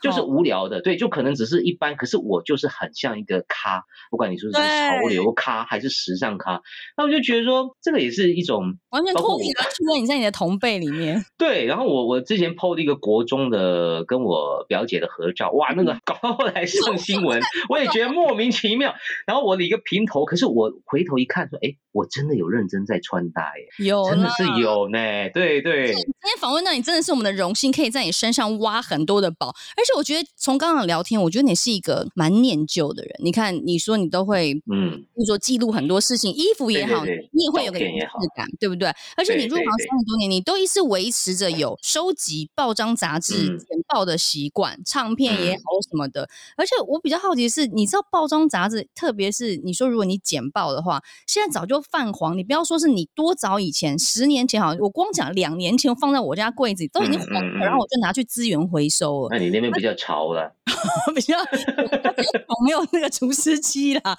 就是无聊的，对，就可能只是一般。可是我就是很像一个咖，不管你说是潮流咖还是时尚咖，那我就觉得说这个也是一种完全脱离了，除了你在你的同辈里面。对，然后我我之前 PO 了一个国中的跟我表姐的合照，哇，那个搞到后来上新闻，我也觉得莫名其妙。然后我理个平头，可是我回头一看，说，哎，我真的有认真在穿搭耶，有，真的是有呢。对对。今天访问到你，真的是我们的荣幸，可以在你身上挖很多的宝。而且我觉得从刚刚聊天，我觉得你是一个蛮念旧的人。你看，你说你都会，嗯，比如说记录很多事情，衣服也好，你也会有个仪式感，对不对？而且你入行三十多年，你都一直维持着有收集报章杂志简报的习惯，唱片也好什么的。而且我比较好奇的是，你知道报章杂志，特别是你说如果你简报的话，现在早就泛黄。你不要说是你多早以前，十年前好像，我光讲两年前放在我家柜子里都已经黄了，然后我就拿去资源回收了。那你那边比较潮了，比较我没有那个除湿机啦。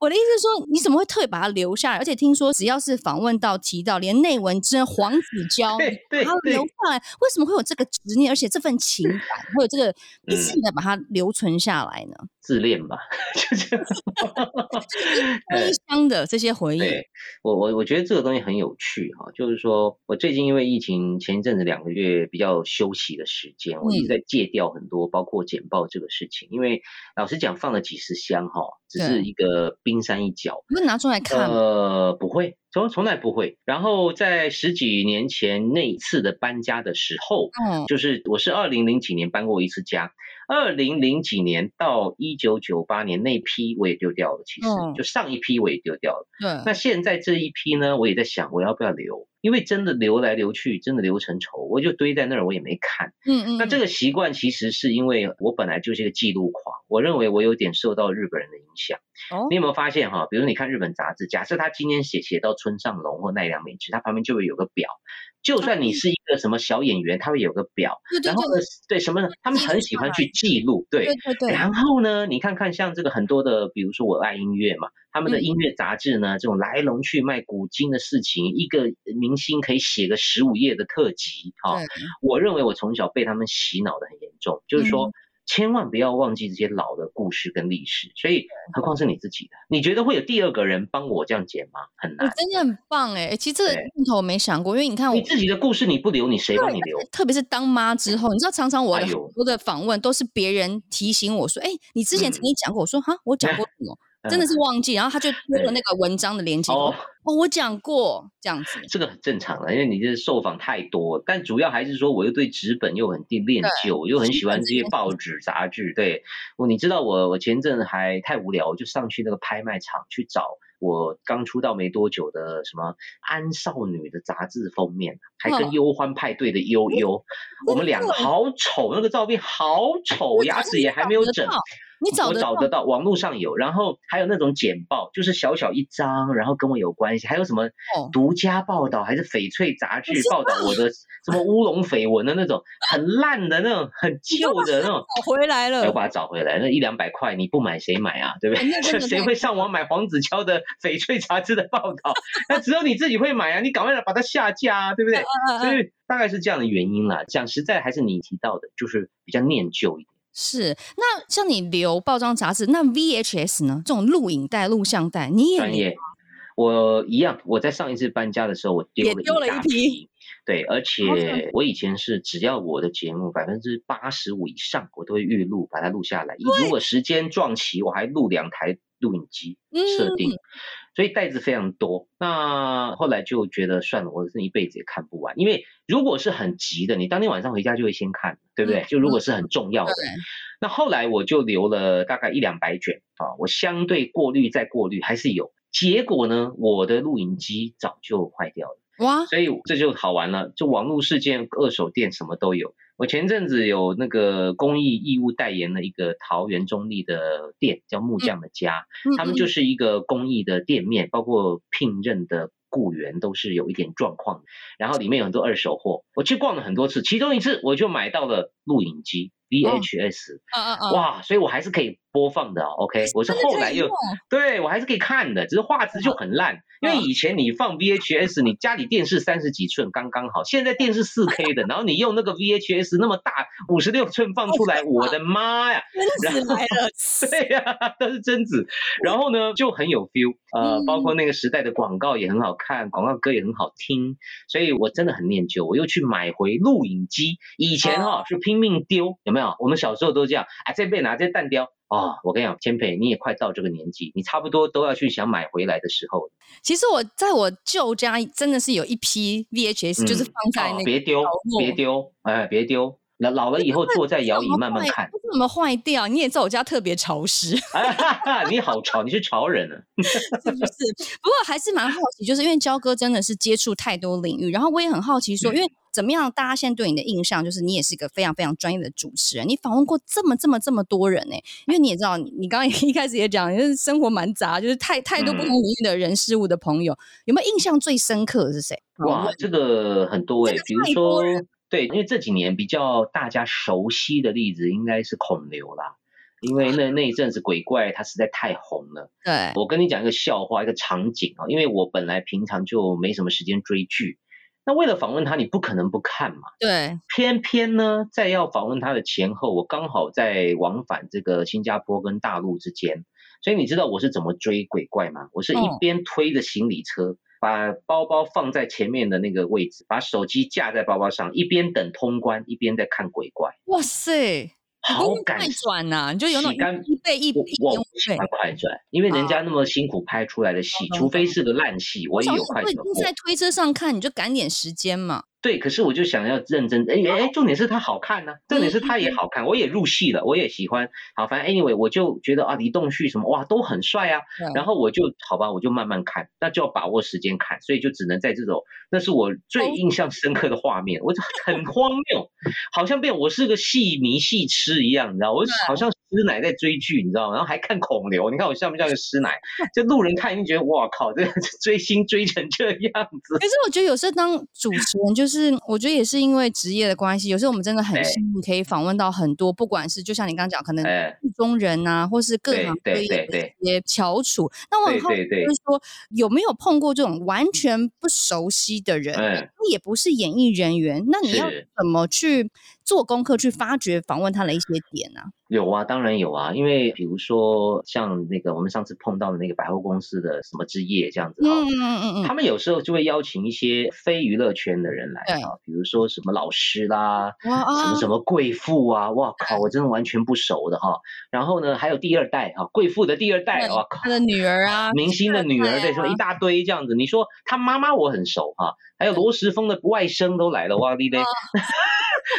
我的意思是说，你怎么会特别把它留下来？而且听说只要是访问到提到，连内文之黄子佼，然后留下来，为什么会有这个执念？而且这份情感，会有这个一性的把它留存下来呢？自恋吧，就这样。悲伤的这些回忆，对我我我觉得这个东西很有趣哈，就是说我最近因为疫情前一阵子两个月比较休息的时间，我一直在戒掉很多，包括简报这个事情，因为老实讲放了几十箱哈，只是一个冰山一角，不会拿出来看？呃，不会，从从来不会。然后在十几年前那一次的搬家的时候，嗯，就是我是二零零几年搬过一次家。二零零几年到一九九八年那批我也丢掉了，其实就上一批我也丢掉了。对，那现在这一批呢，我也在想我要不要留，因为真的留来留去，真的留成仇，我就堆在那儿，我也没看。嗯嗯。那这个习惯其实是因为我本来就是一个记录狂，我认为我有点受到日本人的影响。哦。你有没有发现哈？比如你看日本杂志，假设他今天写写到村上隆或奈良美智，他旁边就会有个表。就算你是一个什么小演员，他会有个表，然后呢，对什么呢？他们很喜欢去记录，对对对。然后呢，你看看像这个很多的，比如说我爱音乐嘛，他们的音乐杂志呢，这种来龙去脉、古今的事情，一个明星可以写个十五页的特辑啊。我认为我从小被他们洗脑的很严重，就是说。千万不要忘记这些老的故事跟历史，所以何况是你自己的？你觉得会有第二个人帮我这样剪吗？很难，真的很棒哎！其实这个念头我没想过，因为你看我，你自己的故事你不留，你谁帮你留？特别是当妈之后，你知道，常常我的很多的访问都是别人提醒我说：“哎，你之前曾经讲过。”我说：“哈，我讲过什么？”真的是忘记，然后他就丢了那个文章的链接。哦，我讲过这样子，这个很正常的，因为你这受访太多，但主要还是说，我又对纸本又很恋旧，又很喜欢这些报纸杂志。对，我你知道我我前阵还太无聊，我就上去那个拍卖场去找我刚出道没多久的什么安少女的杂志封面，还跟忧欢派对的悠悠，我们两个好丑，那个照片好丑，牙齿也还没有整。你找得到？我找得到，网络上有，然后还有那种简报，就是小小一张，然后跟我有关系，还有什么独家报道，还是翡翠杂志报道我的 什么乌龙绯闻的那种，很烂的那种，很旧的那种，找回来了，要把它找回来，那一两百块你不买谁买啊？对不对？谁会上网买黄子佼的翡翠杂志的报道？那只有你自己会买啊！你赶快把它下架啊，对不对？所以大概是这样的原因啦。讲实在，还是你提到的，就是比较念旧一点。是，那像你留报章杂志，那 VHS 呢？这种录影带、录像带，你也专业？我一样，我在上一次搬家的时候，我丢了一丢了一批。对，而且我以前是只要我的节目百分之八十五以上，我都会预录，把它录下来。如果时间撞齐，我还录两台录影机设定。嗯所以袋子非常多。那后来就觉得算了，我这一辈子也看不完。因为如果是很急的，你当天晚上回家就会先看，对不对？就如果是很重要的，那后来我就留了大概一两百卷啊，我相对过滤再过滤还是有。结果呢，我的录影机早就坏掉了。哇！所以这就好玩了，就网络事件、二手店什么都有。我前阵子有那个公益义务代言了一个桃园中立的店，叫木匠的家，嗯、他们就是一个公益的店面，包括聘任的雇员都是有一点状况，然后里面有很多二手货。我去逛了很多次，其中一次我就买到了录影机 VHS，嗯。嗯嗯，哇，所以我还是可以。播放的，OK，我是后来又对我还是可以看的，只是画质就很烂。因为以前你放 VHS，你家里电视三十几寸刚刚好，现在电视四 K 的，然后你用那个 VHS 那么大五十六寸放出来，我的妈呀！真子来了，对呀，都是真子。然后呢，就很有 feel，呃，包括那个时代的广告也很好看，广告歌也很好听，所以我真的很念旧。我又去买回录影机，以前哈是拼命丢，有没有？我们小时候都这样，哎，这被拿这蛋雕。哦，我跟你讲，千佩，你也快到这个年纪，你差不多都要去想买回来的时候。其实我在我舅家真的是有一批 VHS，、嗯、就是放在那个别丢，别丢，哎，别丢。老老了以后坐在摇椅慢慢看。为什么坏掉？你也知道我家特别潮湿。你好潮，你是潮人啊？是不是？不过还是蛮好奇，就是因为焦哥真的是接触太多领域，然后我也很好奇说，因为。怎么样？大家现在对你的印象就是你也是一个非常非常专业的主持人。你访问过这么这么这么多人呢？因为你也知道，你你刚刚 一开始也讲，就是生活蛮杂，就是太太多不同领域的人事物的朋友。有没有印象最深刻的是谁？哇，这个很多哎，比如说，对，因为这几年比较大家熟悉的例子应该是孔刘啦，因为那那一阵子鬼怪它实在太红了。对，我跟你讲一个笑话，一个场景啊，因为我本来平常就没什么时间追剧。那为了访问他，你不可能不看嘛。对。偏偏呢，在要访问他的前后，我刚好在往返这个新加坡跟大陆之间，所以你知道我是怎么追鬼怪吗？我是一边推着行李车，把包包放在前面的那个位置，把手机架在包包上，一边等通关，一边在看鬼怪。哇塞！好赶快转呐！你就有那种一倍一倍，我我喜欢快转，因为人家那么辛苦拍出来的戏，除非是个烂戏，我也有快转。你在推车上看，你就赶点时间嘛。对，可是我就想要认真，哎哎，重点是它好看呢、啊，重点是它也好看，我也入戏了，我也喜欢。好，反正 anyway，我就觉得啊，李栋旭什么哇都很帅啊，然后我就好吧，我就慢慢看，那就要把握时间看，所以就只能在这种，那是我最印象深刻的画面，我就很 荒谬，好像变我是个戏迷戏痴一样，你知道，我好像师奶在追剧，你知道吗？然后还看孔刘，你看我像不像个师奶？就路人看一定觉得哇靠，这 追星追成这样子。可是我觉得有时候当主持人就是。是，我觉得也是因为职业的关系，有时候我们真的很幸运，可以访问到很多，不管是就像你刚刚讲，可能剧中人啊，或是各行各业的一些翘楚。那我很好奇，就是说有没有碰过这种完全不熟悉的人，也不是演艺人员，那你要怎么去做功课，去发掘访问他的一些点呢？有啊，当然有啊，因为比如说像那个我们上次碰到的那个百货公司的什么之夜这样子啊，嗯嗯嗯，他们有时候就会邀请一些非娱乐圈的人来啊，比如说什么老师啦，什么什么贵妇啊，哇靠，我真的完全不熟的哈。然后呢，还有第二代啊，贵妇的第二代，哇靠，他的女儿啊，明星的女儿，对，说一大堆这样子。你说他妈妈我很熟哈，还有罗时丰的外甥都来了，哇哩嘞。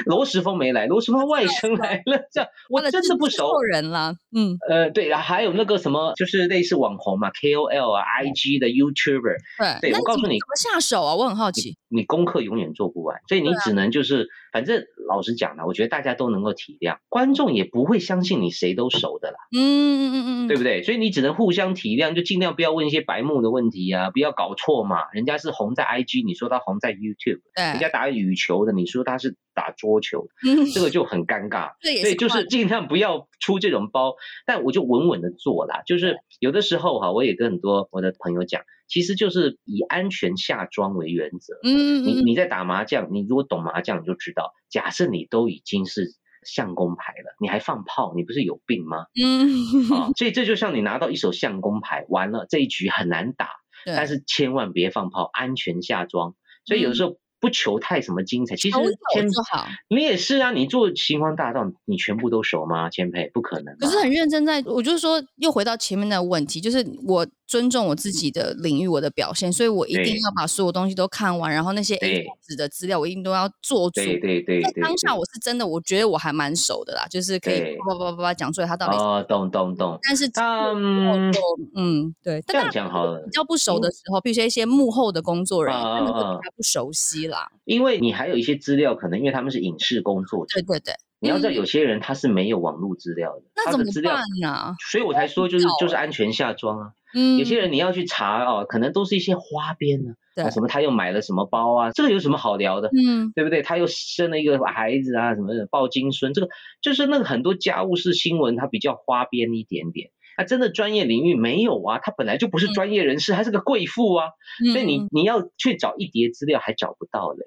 罗时丰没来，罗时丰外甥来了，这样我真的不熟人了。嗯，呃，对，还有那个什么，就是类似网红嘛，KOL 啊，IG 的 YouTuber。对，对我告诉你，怎么下手啊？我很好奇。你功课永远做不完，所以你只能就是，反正老实讲呢，我觉得大家都能够体谅，观众也不会相信你谁都熟的啦。嗯嗯嗯嗯，对不对？所以你只能互相体谅，就尽量不要问一些白目的问题啊，不要搞错嘛。人家是红在 IG，你说他红在 YouTube，人家打羽球的，你说他是。打桌球，这个就很尴尬，所以就是尽量不要出这种包。但我就稳稳的做啦，就是有的时候哈，我也跟很多我的朋友讲，其实就是以安全下庄为原则。嗯，你你在打麻将，你如果懂麻将，你就知道，假设你都已经是相公牌了，你还放炮，你不是有病吗？嗯，啊，所以这就像你拿到一手相公牌，完了这一局很难打，但是千万别放炮，安全下庄。所以有的时候。不求太什么精彩。其实千就好。你也是啊，你做星光大道，你全部都熟吗？千佩不可能。可是很认真在，我就是说，又回到前面的问题，就是我尊重我自己的领域，我的表现，所以我一定要把所有东西都看完，然后那些 A 纸的资料，我一定都要做足。对对对。在当下我是真的，我觉得我还蛮熟的啦，就是可以叭叭叭叭讲出来他到底。哦，懂懂懂。但是嗯嗯，对。这样讲好了。比较不熟的时候，必须一些幕后的工作人员，他们会比较不熟悉啦。因为你还有一些资料，可能因为他们是影视工作者。对对对。你要知道，有些人他是没有网络资料的，那怎么办呢？所以我才说，就是就是安全下装啊。嗯。有些人你要去查哦，可能都是一些花边呢。对。什么他又买了什么包啊？这个有什么好聊的？嗯。对不对？他又生了一个孩子啊，什么的抱金孙，这个就是那个很多家务事新闻，它比较花边一点点。他真的专业领域没有啊，他本来就不是专业人士，还是个贵妇啊。所以你你要去找一叠资料还找不到嘞。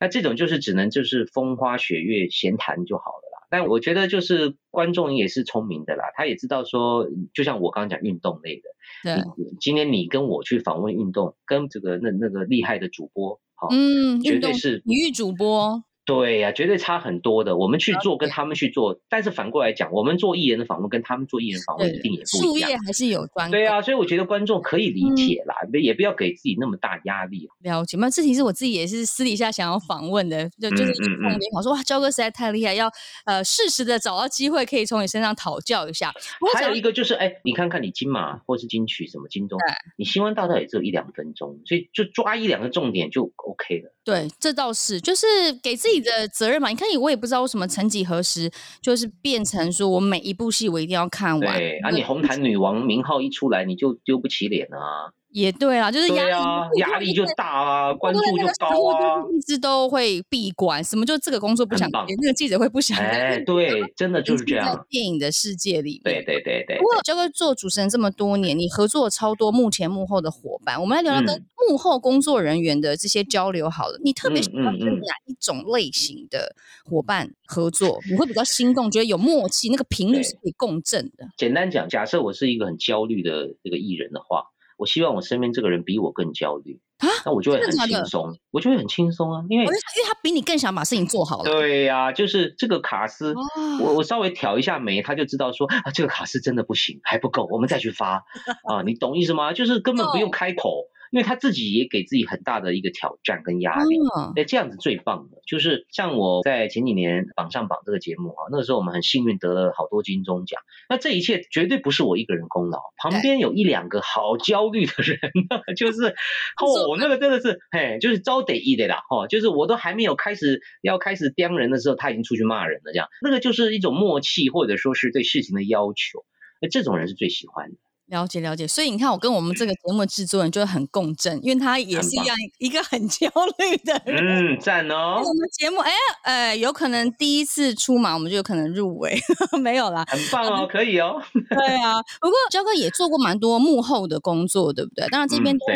那这种就是只能就是风花雪月闲谈就好了啦。但我觉得就是观众也是聪明的啦，他也知道说，就像我刚刚讲运动类的，对，今天你跟我去访问运动，跟这个那那个厉害的主播，好，嗯，绝对是体育主播。对呀、啊，绝对差很多的。我们去做跟他们去做，但是反过来讲，我们做艺人的访问跟他们做艺人访问一定也不一样。术业还是有专。对啊，所以我觉得观众可以理解啦，嗯、也不要给自己那么大压力。了解吗？这其实我自己也是私底下想要访问的，就就是一碰面，我说哇，焦哥实在太厉害，要呃适时的找到机会可以从你身上讨教一下。还有一个就是，哎，你看看你金马或是金曲什么金钟，你新闻大道也只有一两分钟，所以就抓一两个重点就 OK 了。对，这倒是，就是给自己的责任嘛。你看，我也不知道为什么，曾几何时，就是变成说我每一部戏我一定要看完。对，啊，你红毯女王名号一出来，你就丢不起脸啊。也对啊，就是压力啊，压力就大啊，关注就高啊，一直都会闭关。什么就这个工作不想接，那个记者会不想。哎，对，真的就是这样。在电影的世界里面，对对对对。不过焦哥做主持人这么多年，你合作了超多幕前幕后的伙伴，我们来聊聊跟幕后工作人员的这些交流好了。你特别喜欢跟哪一种类型的伙伴合作？你会比较心动，觉得有默契，那个频率是可以共振的。简单讲，假设我是一个很焦虑的这个艺人的话。我希望我身边这个人比我更焦虑啊，那我就会很轻松，我就会很轻松啊，因为因为他比你更想把事情做好了。对呀、啊，就是这个卡斯，哦、我我稍微挑一下眉，他就知道说啊，这个卡斯真的不行，还不够，我们再去发 啊，你懂意思吗？就是根本不用开口。哦因为他自己也给自己很大的一个挑战跟压力，哎，这样子最棒的，就是像我在前几年榜上榜这个节目啊，那个时候我们很幸运得了好多金钟奖，那这一切绝对不是我一个人功劳，旁边有一两个好焦虑的人，就是哦，那个真的是，嘿，就是招得意的啦，哦，就是我都还没有开始要开始刁人的时候，他已经出去骂人了，这样，那个就是一种默契，或者说是对事情的要求，那这种人是最喜欢的。了解了解，所以你看，我跟我们这个节目的制作人就很共振，因为他也是一样一个很焦虑的人。嗯，赞哦。我们节目，哎，呃，有可能第一次出马，我们就有可能入围，没有啦。很棒哦，可以哦。对啊，不过焦哥也做过蛮多幕后的工作，对不对？当然这边都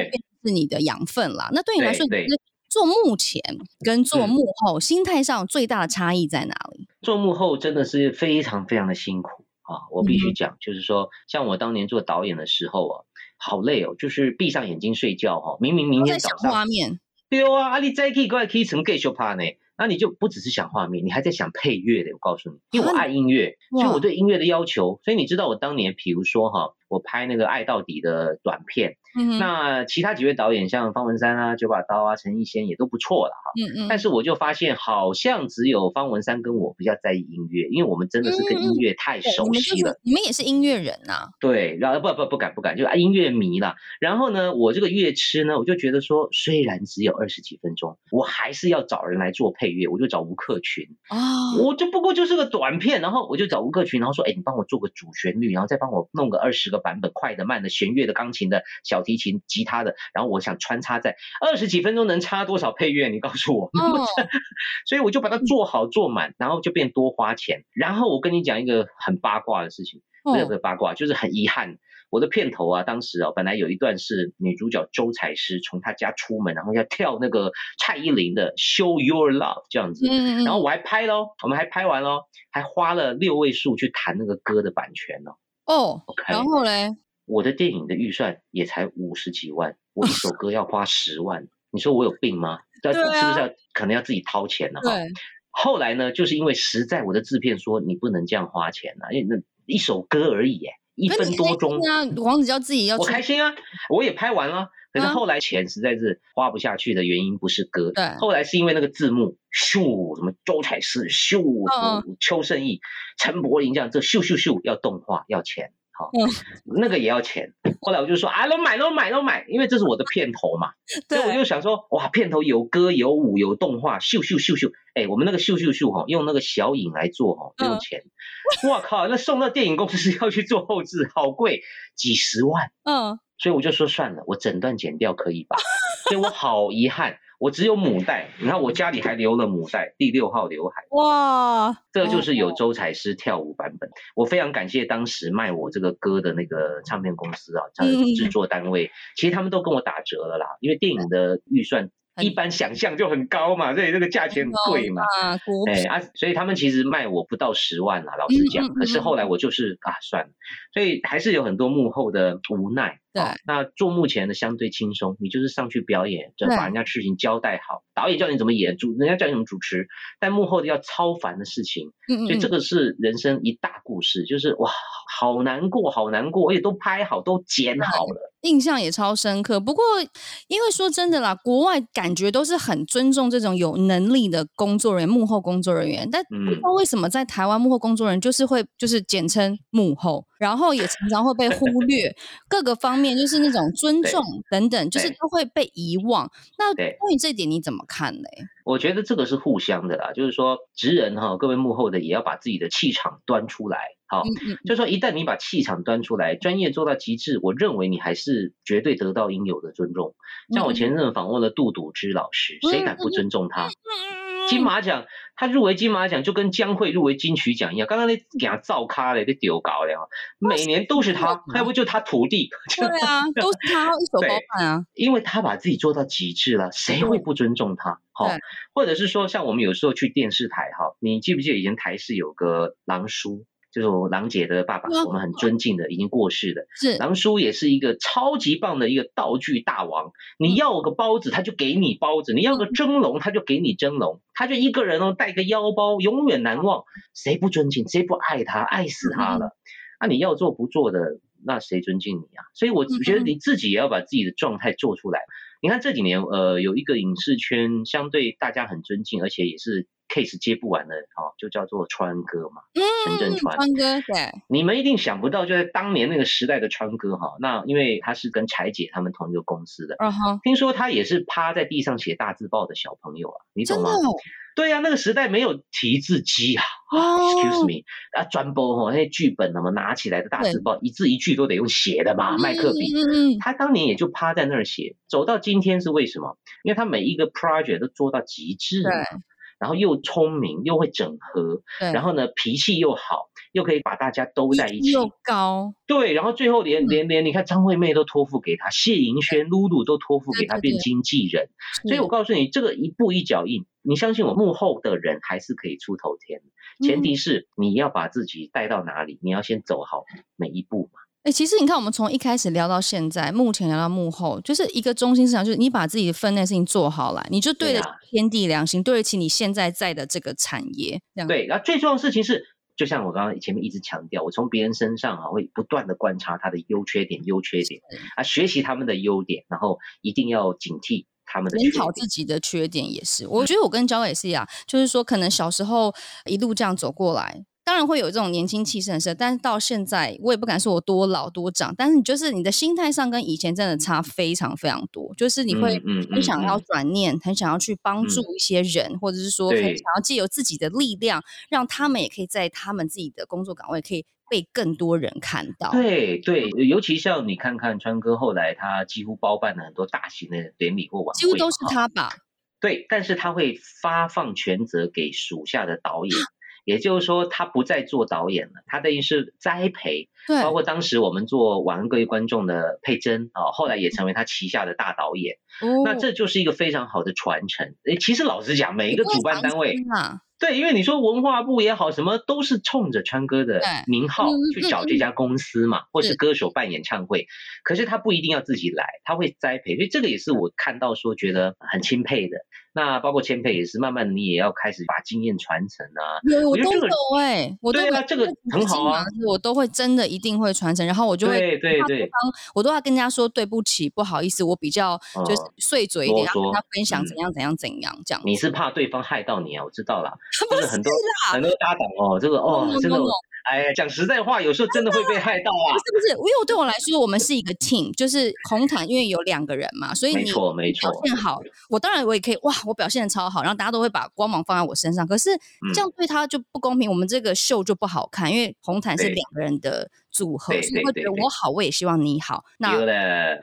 是你的养分啦。那对你来说，做幕前跟做幕后，心态上最大的差异在哪里？做幕后真的是非常非常的辛苦。啊，我必须讲，就是说，像我当年做导演的时候啊，好累哦，就是闭上眼睛睡觉哈，明明明天早上画面，对啊，阿你再可以过来可以成 gay show 趴呢，那你就不只是想画面，你还在想配乐的，我告诉你，因为我爱音乐，所以我对音乐的要求，所以你知道我当年，比如说哈。我拍那个爱到底的短片，嗯，那其他几位导演像方文山啊、九把刀啊、陈逸仙也都不错了哈，嗯嗯，但是我就发现好像只有方文山跟我比较在意音乐，因为我们真的是跟音乐太熟悉了。嗯、你们也是音乐人呐、啊？对，然后不不不敢不敢，就音乐迷了。然后呢，我这个乐痴呢，我就觉得说，虽然只有二十几分钟，我还是要找人来做配乐，我就找吴克群哦，我就不过就是个短片，然后我就找吴克群，然后说，哎，你帮我做个主旋律，然后再帮我弄个二十个。版本快的、慢的、弦乐的、钢琴的、小提琴、吉他的，然后我想穿插在二十几分钟能插多少配乐？你告诉我。Oh. 所以我就把它做好做满，然后就变多花钱。然后我跟你讲一个很八卦的事情，不是八卦，就是很遗憾。我的片头啊，当时啊，本来有一段是女主角周采诗从她家出门，然后要跳那个蔡依林的《Show Your Love》这样子。然后我还拍喽，我们还拍完喽，还花了六位数去谈那个歌的版权呢。哦，okay, 然后嘞，我的电影的预算也才五十几万，我一首 歌要花十万，你说我有病吗？但，是不是要可能要自己掏钱了哈？对。后来呢，就是因为实在我的制片说你不能这样花钱啊，因为那一首歌而已，哎，一分多钟啊，黄子佼自己要，我开心啊，我也拍完了。可是后来钱实在是花不下去的原因不是歌，对，后来是因为那个字幕，咻，什么周采诗，咻，邱胜翊、陈柏霖这样，这咻咻咻要动画要钱。嗯，那个也要钱。后来我就说啊，都买都买都买，因为这是我的片头嘛。对，所以我就想说，哇，片头有歌有舞有动画，秀秀秀秀。哎，我们那个秀秀秀哈，用那个小影来做哈，不用钱。哇靠，那送到电影公司要去做后置，好贵，几十万。嗯，所以我就说算了，我整段剪掉可以吧？所以我好遗憾。我只有母带，你看我家里还留了母带，第六号刘海。哇，这就是有周采诗跳舞版本。我非常感谢当时卖我这个歌的那个唱片公司啊，它的制作单位，其实他们都跟我打折了啦，因为电影的预算。一般想象就很高嘛，所以这个价钱很贵嘛。啊，哎啊，所以他们其实卖我不到十万啦，老实讲。可是后来我就是啊，算了。所以还是有很多幕后的无奈。对、哦，那做幕前的相对轻松，你就是上去表演，就把人家事情交代好。导演叫你怎么演，主人家叫你怎么主持，但幕后的要超凡的事情。嗯嗯。所以这个是人生一大故事，就是哇，好难过，好难过，而且都拍好，都剪好了。印象也超深刻，不过因为说真的啦，国外感觉都是很尊重这种有能力的工作人员、幕后工作人员，但不知道为什么在台湾幕后工作人员就是会就是简称幕后，然后也常常会被忽 略，各个方面就是那种尊重等等，就是都会被遗忘。那关于这一点你怎么看呢？我觉得这个是互相的啦，就是说职人哈，各位幕后的也要把自己的气场端出来。好，就是说一旦你把气场端出来，专业做到极致，我认为你还是绝对得到应有的尊重。像我前阵访问了杜笃之老师，谁敢不尊重他？金马奖他入围金马奖就跟江蕙入围金曲奖一样，刚刚那给他造咖了，给丢搞了，每年都是他，还不就他徒弟？对啊，都是他 一手包办啊，因为他把自己做到极致了，谁会不尊重他？哈，或者是说像我们有时候去电视台哈，你记不记得以前台视有个狼叔？就是我郎姐的爸爸，我们很尊敬的，已经过世的。是郎叔也是一个超级棒的一个道具大王。你要个包子，他就给你包子；你要个蒸笼，他就给你蒸笼。他就一个人哦，带个腰包，永远难忘。谁不尊敬？谁不爱他？爱死他了。那你要做不做的，那谁尊敬你啊？所以我觉得你自己也要把自己的状态做出来。你看这几年，呃，有一个影视圈相对大家很尊敬，而且也是。Case 接不完的哦，就叫做川哥嘛，陈镇川。川哥，对，你们一定想不到，就在当年那个时代的川哥哈，那因为他是跟柴姐他们同一个公司的，嗯哼，听说他也是趴在地上写大字报的小朋友啊，你懂吗？对呀，那个时代没有提字机啊，excuse me，啊，专播哈那些剧本那么拿起来的大字报，一字一句都得用写的嘛，麦克笔，他当年也就趴在那儿写，走到今天是为什么？因为他每一个 project 都做到极致。然后又聪明又会整合，然后呢脾气又好，又可以把大家兜在一起，又高，对，然后最后连、嗯、连连你看张惠妹都托付给他，谢盈萱、露露都托付给他变经纪人，所以我。告诉你，这个一步一脚印，你相信我，幕后的人还是可以出头天，前提是你要把自己带到哪里，你要先走好每一步嘛。哎、欸，其实你看，我们从一开始聊到现在，目前聊到幕后，就是一个中心思想，就是你把自己的分内事情做好了，你就对得起天地良心，对，得起你现在在的这个产业。这样对，然后最重要的事情是，就像我刚刚前面一直强调，我从别人身上啊，会不断的观察他的优缺点，优缺点是啊，学习他们的优点，然后一定要警惕他们的。检讨自己的缺点也是。我觉得我跟焦伟也是一样，就是说，可能小时候一路这样走过来。当然会有这种年轻气盛的，但是到现在我也不敢说我多老多长，但是你就是你的心态上跟以前真的差非常非常多，就是你会很想要转念，很想要去帮助一些人，或者是说很想要借由自己的力量，让他们也可以在他们自己的工作岗位可以被更多人看到。对对，尤其像你看看川哥后来他几乎包办了很多大型的典礼或晚会，几乎都是他吧？对，但是他会发放全责给属下的导演。也就是说，他不再做导演了，他等于是栽培，对，包括当时我们做《晚安各位观众》的佩珍啊，后来也成为他旗下的大导演。哦，那这就是一个非常好的传承。诶，其实老实讲，每一个主办单位，对，因为你说文化部也好，什么都是冲着川哥的名号去找这家公司嘛，或是歌手办演唱会，可是他不一定要自己来，他会栽培，所以这个也是我看到说觉得很钦佩的。那包括谦佩也是，慢慢的你也要开始把经验传承啊。有，我都有哎，我都这个很好啊，我都会真的一定会传承，然后我就会对对对，我都要跟人家说对不起，不好意思，我比较就是碎嘴一点，然后跟他分享怎样怎样怎样这样。你是怕对方害到你啊？我知道了，就是很多很多搭档哦，这个哦，真的。哎，讲实在话，有时候真的会被害到啊！不是不是？因为对我来说，我们是一个 team，就是红毯，因为有两个人嘛，所以你表现好，我当然我也可以哇，我表现的超好，然后大家都会把光芒放在我身上。可是这样对他就不公平，我们这个秀就不好看，因为红毯是两个人的。组合，所以会觉得我好，我也希望你好。那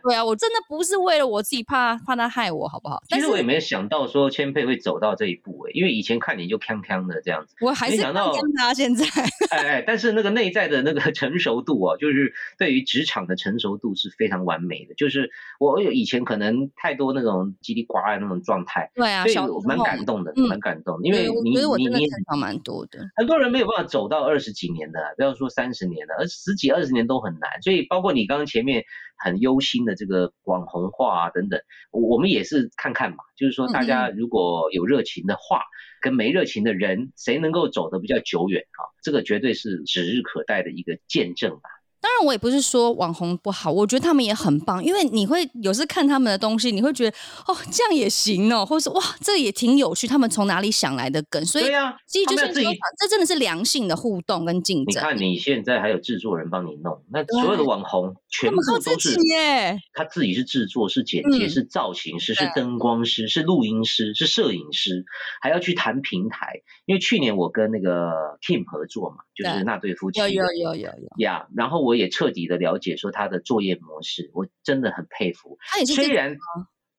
对啊，我真的不是为了我自己怕怕他害我，好不好？其实我也没有想到说千佩会走到这一步诶，因为以前看你就锵锵的这样子，我还是想到他现在。哎哎，但是那个内在的那个 成熟度啊，就是对于职场的成熟度是非常完美的。就是我有以前可能太多那种叽里呱啦那种状态，对啊，所以我蛮感动的，蛮感动。因为你你你蛮多的，很多人没有办法走到二十几年的，不要说三十年的，而十几二十年都很难，所以包括你刚刚前面很忧心的这个网红化啊等等，我们也是看看嘛，就是说大家如果有热情的话，跟没热情的人，谁能够走得比较久远啊？这个绝对是指日可待的一个见证吧。当然，我也不是说网红不好，我觉得他们也很棒，因为你会有时看他们的东西，你会觉得哦，这样也行哦，或者说哇，这也挺有趣，他们从哪里想来的梗？所以，对啊，其实就是说，这真的是良性的互动跟竞争。你看，你现在还有制作人帮你弄，那所有的网红全部都是耶，他自己是制作、是剪辑、是造型师、是灯光师、是录音师、是摄影师，还要去谈平台。因为去年我跟那个 Kim 合作嘛，就是那对夫妻，有有有有有呀，然后。我也彻底的了解说他的作业模式，我真的很佩服。他也是虽然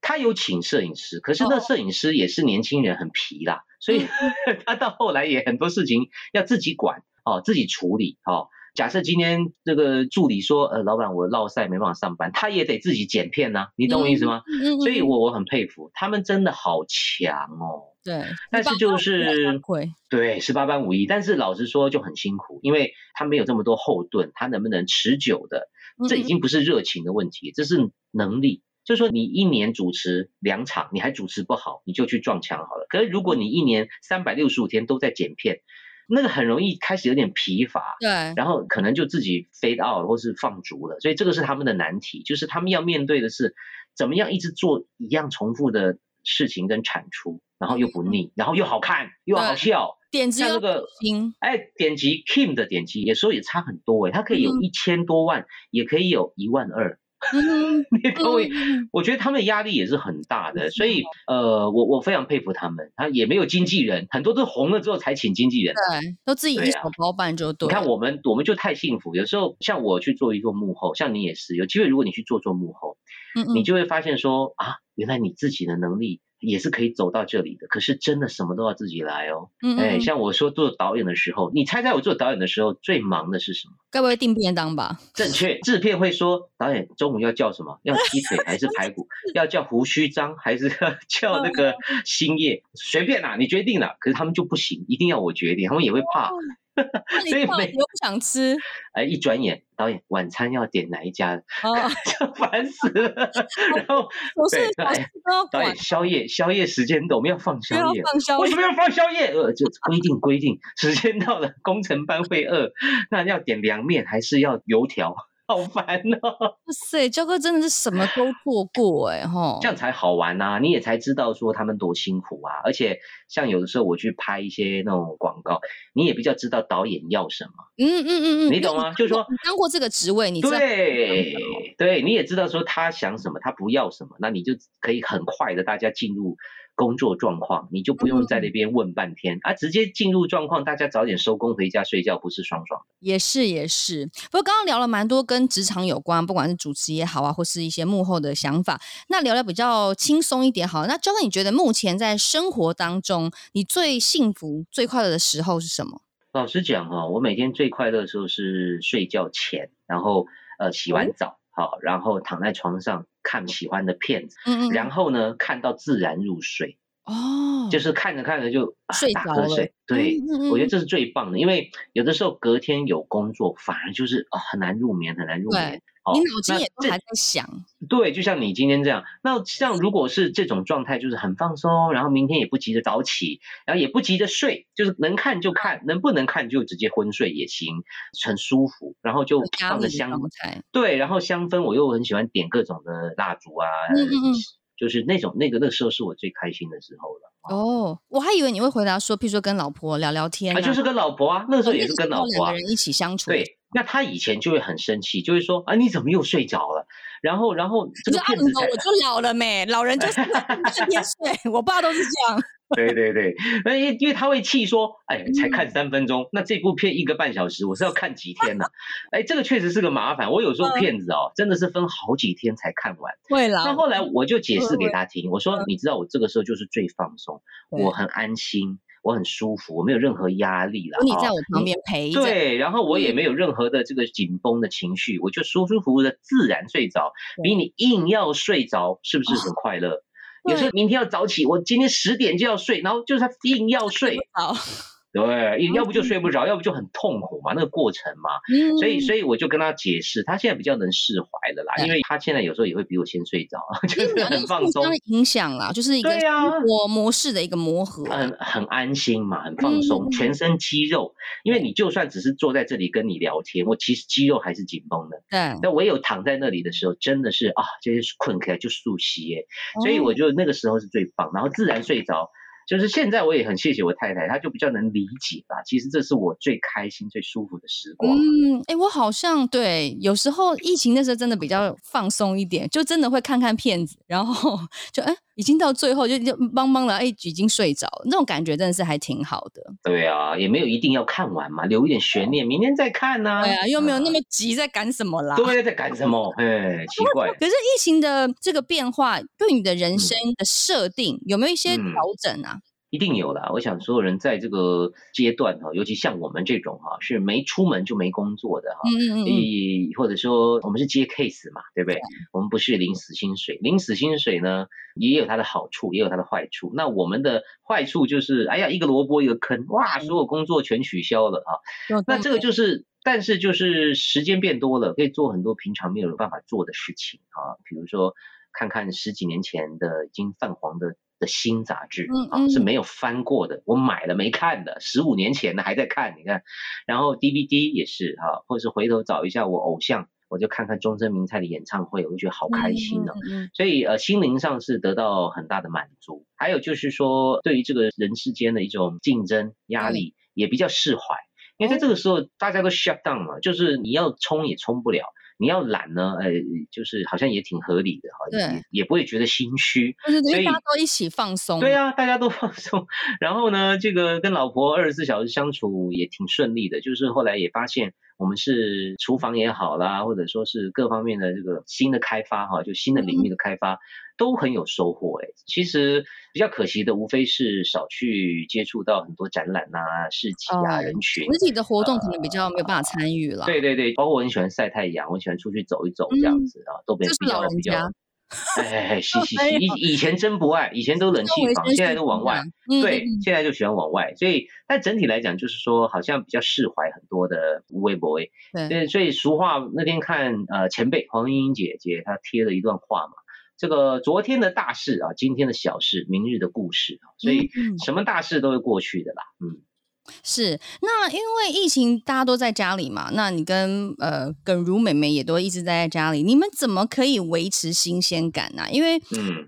他有请摄影师，可是那摄影师也是年轻人，很皮啦，所以 他到后来也很多事情要自己管哦，自己处理哦。假设今天这个助理说，呃，老板我落赛没办法上班，他也得自己剪片呐，你懂我意思吗？所以我我很佩服他们，真的好强哦。对，但是就是对十八般武艺，但是老实说就很辛苦，因为他没有这么多后盾，他能不能持久的，这已经不是热情的问题，这是能力。就是说你一年主持两场，你还主持不好，你就去撞墙好了。可是如果你一年三百六十五天都在剪片，那个很容易开始有点疲乏，对，然后可能就自己 fade out 或是放逐了，所以这个是他们的难题，就是他们要面对的是怎么样一直做一样重复的事情跟产出。然后又不腻，然后又好看，又好笑，点击那个，哎，点击 Kim 的点击，有时候也差很多哎，它可以有一千多万，也可以有一万二，你懂我？我觉得他们的压力也是很大的，所以呃，我我非常佩服他们，他也没有经纪人，很多都红了之后才请经纪人，对，都自己一手包办就对。你看我们，我们就太幸福，有时候像我去做一做幕后，像你也是，有机会如果你去做做幕后，你就会发现说啊，原来你自己的能力。也是可以走到这里的，可是真的什么都要自己来哦。嗯，嗯，哎，像我说做导演的时候，你猜猜我做导演的时候最忙的是什么？该不会订便当吧？正确，制片会说导演中午要叫什么？要鸡腿还是排骨？要叫胡须章还是 要叫那个星夜？随便啦，你决定了。可是他们就不行，一定要我决定，他们也会怕。所以没有不想吃，哎，一转眼导演晚餐要点哪一家，的，就烦死了。然后对，导演宵夜宵夜时间到，我们要放宵夜，为什么要放宵夜？呃，就规定规定，时间到了，工程班会饿，那要点凉面还是要油条？好烦哦！哇塞，焦哥真的是什么都做过哎哈，这样才好玩呐，你也才知道说他们多辛苦啊。而且像有的时候我去拍一些那种广告，你也比较知道导演要什么。嗯嗯嗯嗯，你懂吗？就是说你当过这个职位，你对对，你也知道说他想什么，他不要什么，那你就可以很快的大家进入。工作状况，你就不用在那边问半天，嗯、啊，直接进入状况，大家早点收工回家睡觉，不是爽爽的？也是也是。不过刚刚聊了蛮多跟职场有关，不管是主持也好啊，或是一些幕后的想法，那聊聊比较轻松一点好。那焦哥，你觉得目前在生活当中，你最幸福、最快乐的时候是什么？老实讲哈，我每天最快乐的时候是睡觉前，然后呃洗完澡，好、嗯，然后躺在床上。看喜欢的片子，嗯嗯，然后呢，看到自然入睡，哦，就是看着看着就睡着了。睡，对、嗯嗯，我觉得这是最棒的，因为有的时候隔天有工作，反而就是啊、哦、很难入眠，很难入眠。哦、你脑筋也都还在想。对，就像你今天这样。那像如果是这种状态，就是很放松，然后明天也不急着早起，然后也不急着睡，就是能看就看，能不能看就直接昏睡也行，很舒服。然后就放着香，对，然后香氛我又很喜欢点各种的蜡烛啊。嗯嗯就是那种那个那个时候是我最开心的时候了。哦，我还以为你会回答说，譬如说跟老婆聊聊天啊，啊就是跟老婆啊，那个时候也是跟老婆啊，两个人一起相处。对，那他以前就会很生气，就会说啊，你怎么又睡着了？然后然后这个骗子才，我就老了没，老人就是天天睡，我爸都是这样。对对对，那因因为他会气说，哎，才看三分钟，那这部片一个半小时，我是要看几天呢？哎，这个确实是个麻烦。我有时候片子哦，真的是分好几天才看完。会啦。那后来我就解释给他听，我说，你知道我这个时候就是最放松，我很安心，我很舒服，我没有任何压力了。你在我旁边陪着。对，然后我也没有任何的这个紧绷的情绪，我就舒舒服服的自然睡着，比你硬要睡着是不是很快乐？有时候明天要早起，我今天十点就要睡，然后就是他硬要睡，对，要不就睡不着，要不就很痛苦嘛，那个过程嘛，所以所以我就跟他解释，他现在比较能释怀了啦，因为他现在有时候也会比我先睡着，就是很放松，影响啦，就是一个生活模式的一个磨合，很很安心嘛，很放松，全身肌肉，因为你就算只是坐在这里跟你聊天，我其实肌肉还是紧绷的，对，但唯有躺在那里的时候，真的是啊，就是困起来就速吸耶，所以我就那个时候是最棒，然后自然睡着。就是现在，我也很谢谢我太太，她就比较能理解吧。其实这是我最开心、最舒服的时光。嗯，哎、欸，我好像对，有时候疫情的时候真的比较放松一点，就真的会看看片子，然后就哎、欸，已经到最后就就邦邦了，哎、欸，已经睡着，那种感觉真的是还挺好的。对啊，也没有一定要看完嘛，留一点悬念，明天再看呐、啊。对啊，又没有那么急，在赶什么啦？对，在赶什么？哎，奇怪。可是疫情的这个变化，对你的人生的设定、嗯、有没有一些调整啊？嗯一定有啦，我想所有人在这个阶段哈，尤其像我们这种哈，是没出门就没工作的哈，嗯嗯嗯，或者说我们是接 case 嘛，对不对？我们不是领死薪水，领死薪水呢也有它的好处，也有它的坏处。那我们的坏处就是，哎呀，一个萝卜一个坑，哇，所有工作全取消了啊。那这个就是，但是就是时间变多了，可以做很多平常没有办法做的事情啊，比如说看看十几年前的已经泛黄的。的新杂志啊是没有翻过的，我买了没看的，十五年前的还在看，你看，然后 DVD 也是哈，或者是回头找一下我偶像，我就看看中森明菜的演唱会，我就觉得好开心哦，所以呃心灵上是得到很大的满足，还有就是说对于这个人世间的一种竞争压力也比较释怀，因为在这个时候大家都 shut down 嘛，就是你要冲也冲不了。你要懒呢，呃，就是好像也挺合理的哈，对，也不会觉得心虚，所以大家都一起放松。对啊，大家都放松。然后呢，这个跟老婆二十四小时相处也挺顺利的，就是后来也发现我们是厨房也好啦，或者说是各方面的这个新的开发哈，就新的领域的开发。嗯都很有收获哎，其实比较可惜的无非是少去接触到很多展览啊、市集啊、人群，实体的活动可能比较没有办法参与了。对对对，包括我很喜欢晒太阳，我很喜欢出去走一走这样子啊，都比较比较比较。哎，嘻嘻嘻，以以前真不爱，以前都冷气房，现在都往外。对，现在就喜欢往外，所以但整体来讲，就是说好像比较释怀很多的无微博哎。对，所以俗话那天看呃前辈黄莺莺姐姐她贴了一段话嘛。这个昨天的大事啊，今天的小事，明日的故事啊，所以什么大事都会过去的啦，嗯。是，那因为疫情大家都在家里嘛，那你跟呃耿如妹妹也都一直待在家里，你们怎么可以维持新鲜感呢、啊？因为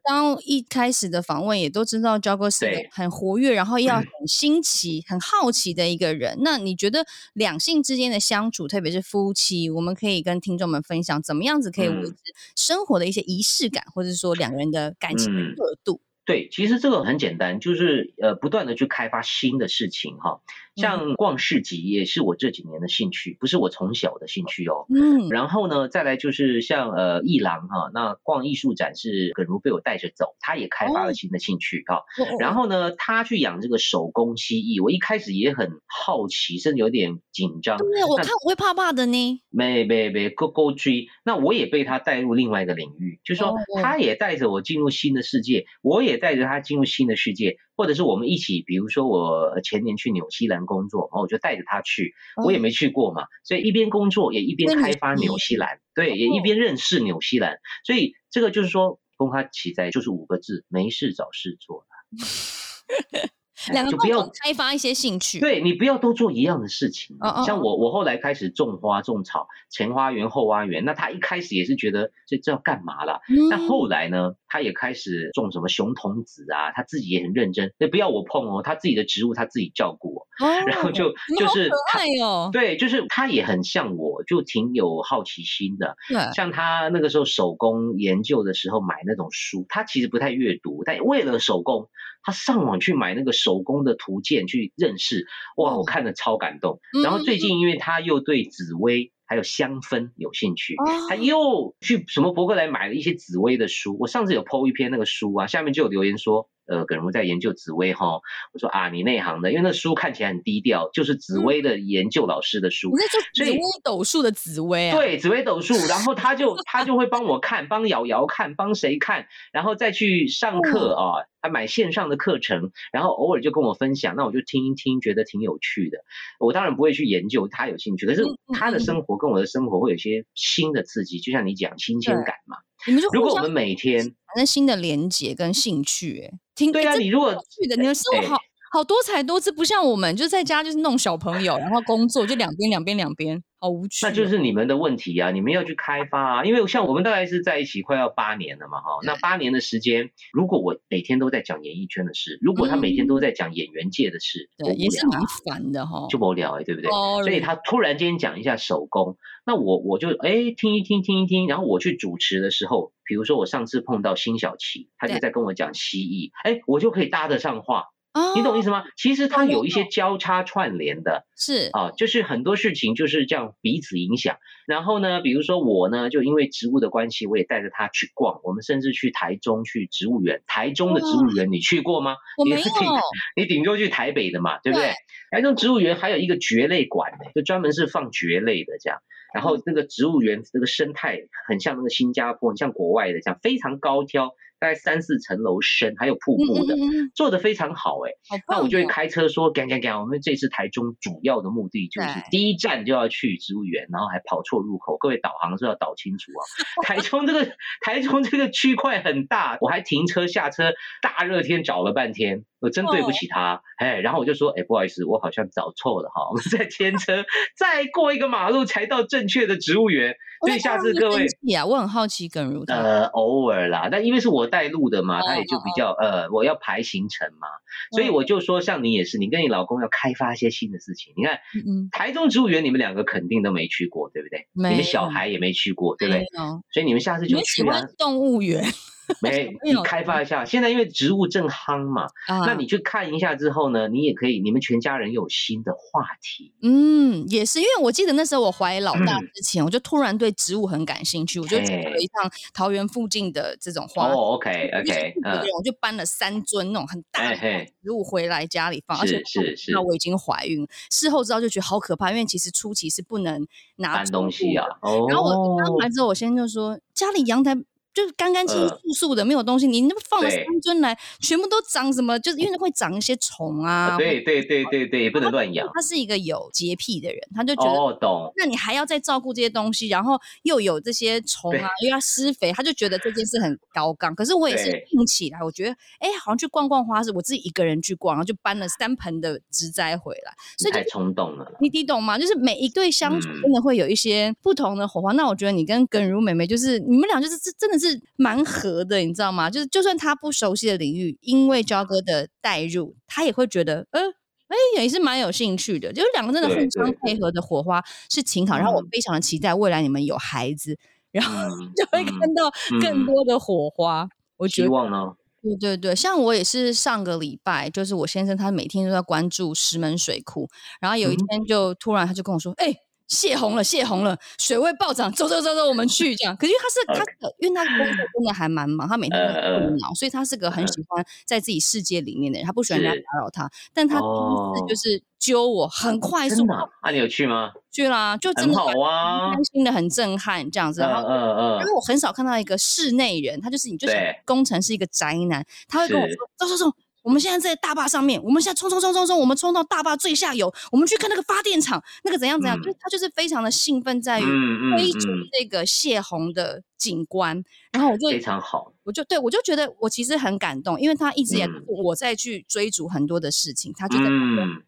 当一开始的访问也都知道焦哥是很活跃，然后要很新奇、很好奇的一个人。那你觉得两性之间的相处，特别是夫妻，我们可以跟听众们分享怎么样子可以维持生活的一些仪式感，或者说两个人的感情的热度？对，其实这个很简单，就是呃不断的去开发新的事情哈。像逛市集也是我这几年的兴趣，不是我从小的兴趣哦。嗯。然后呢，再来就是像呃艺廊哈，那逛艺术展是耿如被我带着走，他也开发了新的兴趣哈。然后呢，他去养这个手工蜥蜴，我一开始也很好奇，甚至有点紧张。对，我看我会怕怕的呢。没没没，勾勾追。那我也被他带入另外一个领域，就是说他也带着我进入新的世界，我也。带着他进入新的世界，或者是我们一起，比如说我前年去纽西兰工作，然后我就带着他去，我也没去过嘛，所以一边工作也一边开发纽西兰，对，也一边认识纽西兰，所以这个就是说，公开起在就是五个字：没事找事做。两个就不要开发一些兴趣，对，你不要都做一样的事情。哦哦像我，我后来开始种花种草，前花园后花园。那他一开始也是觉得这这要干嘛啦？那、嗯、后来呢，他也开始种什么熊童子啊，他自己也很认真。那不要我碰哦，他自己的植物他自己照顾哦。哦然后就就是他哦，对，就是他也很像我，就挺有好奇心的。对像他那个时候手工研究的时候买那种书，他其实不太阅读，但为了手工。他上网去买那个手工的图鉴去认识，哇，我看了超感动。然后最近因为他又对紫薇还有香氛有兴趣，他又去什么博客来买了一些紫薇的书。我上次有 po 一篇那个书啊，下面就有留言说。呃，可能我在研究紫薇哈，我说啊，你内行的，因为那书看起来很低调，就是紫薇的研究老师的书，所以紫薇斗数的紫薇啊，对，紫薇斗数，然后他就 他就会帮我看，帮瑶瑶看，帮谁看，然后再去上课啊，他买线上的课程，然后偶尔就跟我分享，那我就听一听，觉得挺有趣的。我当然不会去研究，他有兴趣，可是他的生活跟我的生活会有些新的刺激，就像你讲新鲜感嘛。你们就如果我们每天产生新的连接跟兴趣，哎。对啊，你如果去的，你的生活好好多才多姿，不像我们就在家就是弄小朋友，然后工作就两边两边两边，好无趣。那就是你们的问题啊，你们要去开发啊，因为像我们大概是在一起快要八年了嘛，哈，那八年的时间，如果我每天都在讲演艺圈的事，如果他每天都在讲演员界的事，对，也是蛮烦的哈，就无聊哎，对不对？所以他突然间讲一下手工，那我我就哎听一听听一听，然后我去主持的时候。比如说我上次碰到辛晓琪，他就在跟我讲蜥蜴，哎，我就可以搭得上话，哦、你懂意思吗？其实它有一些交叉串联的，是啊，就是很多事情就是这样彼此影响。然后呢，比如说我呢，就因为植物的关系，我也带着他去逛，我们甚至去台中去植物园，台中的植物园你去过吗？我没有，你顶多去台北的嘛，对不对？对台中植物园还有一个蕨类馆，就专门是放蕨类的这样。然后那个植物园那个生态很像那个新加坡，很像国外的这样，非常高挑，大概三四层楼深，还有瀑布的，做的非常好哎。那我就会开车说，赶赶赶，我们这次台中主要的目的就是第一站就要去植物园，然后还跑错入口，各位导航是要导清楚啊。台中这个台中这个区块很大，我还停车下车，大热天找了半天。我真对不起他，哎、oh.，然后我就说，哎，不好意思，我好像找错了哈，我们再 牵车，再过一个马路才到正确的植物园。所以下次各位，啊，我很好奇耿如，呃，偶尔啦，但因为是我带路的嘛，他也就比较，呃，我要排行程嘛，所以我就说，像你也是，你跟你老公要开发一些新的事情。你看，台中植物园，你们两个肯定都没去过，对不对？你们小孩也没去过，对不对？所以你们下次就去啊。动物园。没，你开发一下。现在因为植物正夯嘛，啊、那你去看一下之后呢，你也可以，你们全家人有新的话题。嗯，也是，因为我记得那时候我怀老大之前，嗯、我就突然对植物很感兴趣，我就去了一趟桃园附近的这种花。哦，OK，OK，嗯，我就搬了三尊那种很大的植物回来家里放，而且是是，那我已经怀孕，事后知道就觉得好可怕，因为其实初期是不能拿搬东西啊。哦，然后我搬完之后，我先生就说家里阳台。就是干干净净、素素的，没有东西。你那么放了三尊来，全部都长什么？就是因为会长一些虫啊。对对对对对，不能乱养。他是一个有洁癖的人，他就觉得哦，懂。那你还要再照顾这些东西，然后又有这些虫啊，又要施肥，他就觉得这件事很高杠。可是我也是硬起来，我觉得哎，好像去逛逛花市，我自己一个人去逛，然后就搬了三盆的植栽回来。所以太冲动了，你你懂吗？就是每一对相处，真的会有一些不同的火花。那我觉得你跟耿如妹妹，就是你们俩，就是这真的是蛮合。的，你知道吗？就是就算他不熟悉的领域，因为焦哥的带入，他也会觉得，呃，哎，也是蛮有兴趣的。就是两个真的互相配合的火花是挺好，然后我非常的期待未来你们有孩子，然后就会看到更多的火花。我觉得，希望呢？对对对，像我也是上个礼拜，就是我先生他每天都在关注石门水库，然后有一天就突然他就跟我说，哎。泄洪了，泄洪了，水位暴涨，走走走走，我们去这样。可是他是他.因为他工作真的还蛮忙，他每天都在动脑，uh, 所以他是个很喜欢在自己世界里面的人，他不喜欢人家打扰他。但他第一次就是揪我，很快速。那、oh, 啊、你有去吗？去啦，就真的很好啊，开心的很震撼这样子。嗯嗯嗯。因为我很少看到一个室内人，他就是你就想工程是一个宅男，他会跟我说走走走。我们现在在大坝上面，我们现在冲冲冲冲冲，我们冲到大坝最下游，我们去看那个发电厂，那个怎样怎样，嗯、就他就是非常的兴奋，在于追逐这个泄洪的景观，然后我就非常好，我就对我就觉得我其实很感动，因为他一直也我在去追逐很多的事情，他就在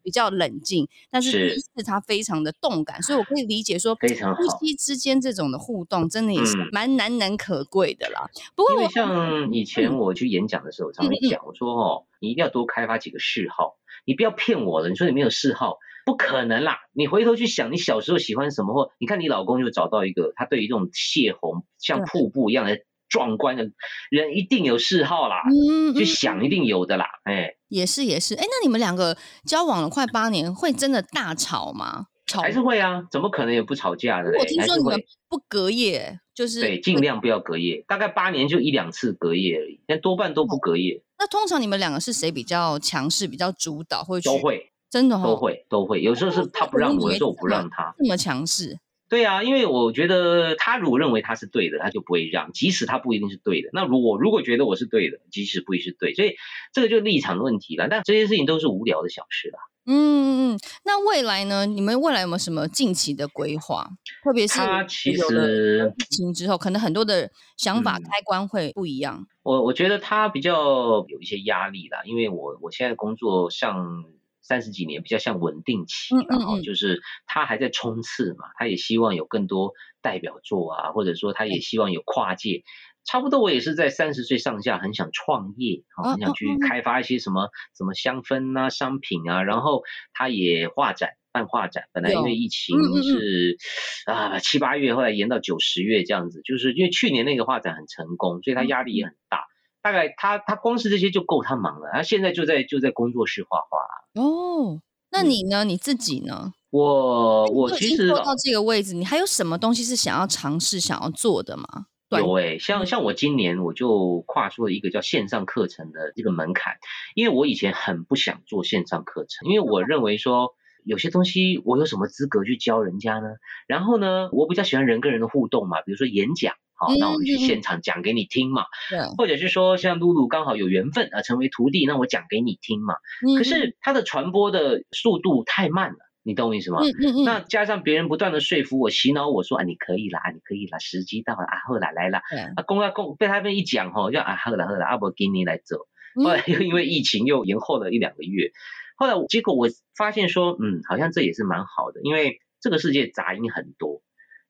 比较冷静，但是第一次他非常的动感，所以我可以理解说，非常，夫妻之间这种的互动真的也是蛮难能可贵的啦。不过我像以前我去演讲的时候，常常讲我说哦，你一定要多开发几个嗜好，你不要骗我了，你说你没有嗜好。不可能啦！你回头去想，你小时候喜欢什么？或你看你老公就找到一个，他对于这种泄洪像瀑布一样的壮观的人，一定有嗜好啦。嗯，去想一定有的啦。哎，也是也是。哎，那你们两个交往了快八年，会真的大吵吗？吵还是会啊？怎么可能也不吵架的？我听说你们不隔夜，就是对，尽量不要隔夜，大概八年就一两次隔夜而已，但多半都不隔夜。那通常你们两个是谁比较强势、比较主导，或者都会？真的、哦、都会都会，有时候是他不让我，有时候我不让他。这么强势？对啊，因为我觉得他如果认为他是对的，他就不会让，即使他不一定是对的。那如果如果觉得我是对的，即使不一定是对，所以这个就是立场的问题了。但这些事情都是无聊的小事啦。嗯嗯嗯。那未来呢？你们未来有没有什么近期的规划？特别是他其实疫情之后，可能很多的想法开关会不一样。嗯、我我觉得他比较有一些压力啦，因为我我现在工作上。三十几年比较像稳定期，然后就是他还在冲刺嘛，他也希望有更多代表作啊，或者说他也希望有跨界。差不多我也是在三十岁上下，很想创业，很想去开发一些什么什么香氛啊、商品啊。然后他也画展，办画展，本来因为疫情是啊七八月，后来延到九十月这样子，就是因为去年那个画展很成功，所以他压力也很大。大概他他光是这些就够他忙了，他现在就在就在工作室画画。哦，那你呢？嗯、你自己呢？我我其实做到这个位置，你还有什么东西是想要尝试、想要做的吗？有诶、欸，像像我今年我就跨出了一个叫线上课程的这个门槛，因为我以前很不想做线上课程，因为我认为说有些东西我有什么资格去教人家呢？然后呢，我比较喜欢人跟人的互动嘛，比如说演讲。好，那我们去现场讲给你听嘛，嗯，或者是说像露露刚好有缘分啊，成为徒弟，那我讲给你听嘛。嗯、可是它的传播的速度太慢了，你懂我意思吗？嗯嗯嗯。那加上别人不断的说服我、洗脑我说啊，你可以啦，你可以啦，时机到了啊，后来来了。对。啊，公啊公，被他们一讲吼，就啊，后来后来，阿伯给你来走。后来又因为疫情又延后了一两个月，后来结果我发现说，嗯，好像这也是蛮好的，因为这个世界杂音很多。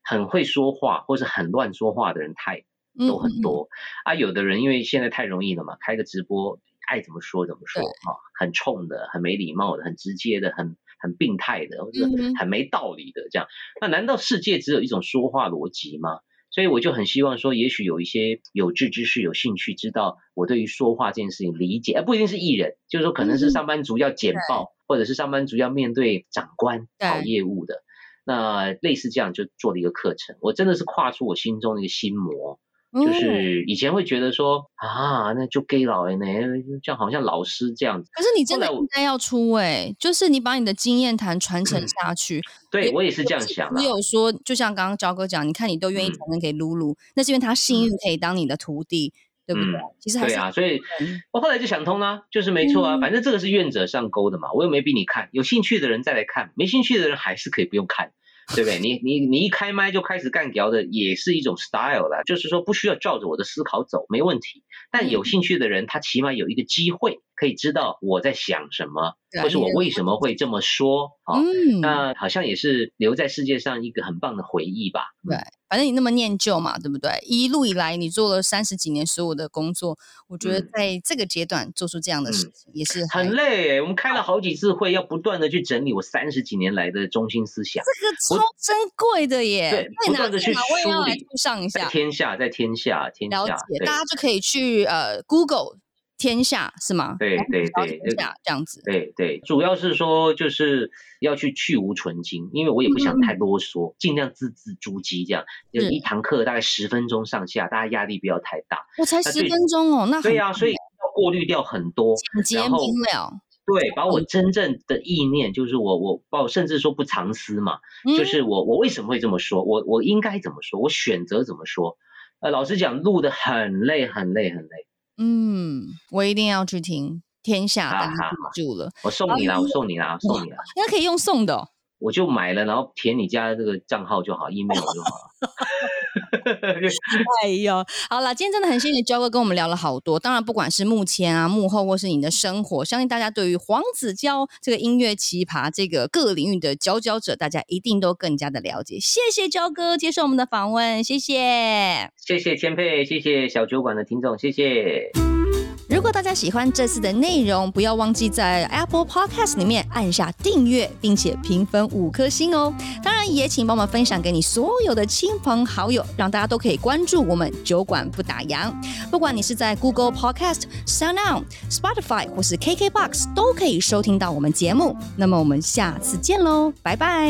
很会说话或是很乱说话的人太都很多、嗯嗯、啊，有的人因为现在太容易了嘛，开个直播爱怎么说怎么说啊，很冲的、很没礼貌的、很直接的、很很病态的，或者很没道理的这样。那难道世界只有一种说话逻辑吗？所以我就很希望说，也许有一些有志之士有兴趣知道我对于说话这件事情理解，而不一定是艺人，就是说可能是上班族要简报，或者是上班族要面对长官跑业务的。那类似这样就做了一个课程，我真的是跨出我心中的一个心魔，嗯、就是以前会觉得说啊，那就 gay 佬呢，这样好像老师这样子。可是你真的应该要出哎、欸，就是你把你的经验谈传承下去。嗯、对我也是这样想的。你有说，就像刚刚焦哥讲，你看你都愿意传承给露露，嗯、那是因为他幸运可以当你的徒弟，嗯、对不对？其实对啊，所以我后来就想通了，就是没错啊，嗯、反正这个是愿者上钩的嘛，我又没逼你看，有兴趣的人再来看，没兴趣的人还是可以不用看。对不对？你你你一开麦就开始干屌的，也是一种 style 啦。就是说不需要照着我的思考走，没问题。但有兴趣的人，他起码有一个机会可以知道我在想什么，或是我为什么会这么说。好，那好像也是留在世界上一个很棒的回忆吧。对。反正你那么念旧嘛，对不对？一路以来你做了三十几年所有的工作，我觉得在这个阶段做出这样的事情也是很累。我们开了好几次会，要不断的去整理我三十几年来的中心思想，这个超珍贵的耶！对，不断的去梳理。上一下，在天下，在天下，天下，了解，大家就可以去呃 Google。天下是吗？对对对，天下这样子。对对，主要是说就是要去去无存菁，因为我也不想太啰嗦，尽、嗯、量字字珠玑这样。就一堂课大概十分钟上下，大家压力不要太大。我才十分钟哦，那对呀、啊，所以要过滤掉很多，简洁明了。对，把我真正的意念，就是我我把我甚至说不藏私嘛，嗯、就是我我为什么会这么说，我我应该怎么说，我选择怎么说。呃，老实讲，录的很累，很累，很累。嗯，我一定要去听天下的住了。我送你啦，我送你啦，送你啦。应该可以用送的、哦。我就买了，然后填你家的这个账号就好，email 就好了。哎呦，好了，今天真的很谢谢焦哥跟我们聊了好多。当然，不管是幕前啊、幕后，或是你的生活，相信大家对于黄子佼这个音乐奇葩、这个各领域的佼佼者，大家一定都更加的了解。谢谢焦哥接受我们的访问，谢谢，谢谢千佩，谢谢小酒馆的听众，谢谢。如果大家喜欢这次的内容，不要忘记在 Apple Podcast 里面按下订阅，并且评分五颗星哦。当然，也请帮忙分享给你所有的亲朋好友，让大家都可以关注我们酒馆不打烊。不管你是在 Google Podcast、SoundOn、Spotify 或是 KKBox，都可以收听到我们节目。那么我们下次见喽，拜拜。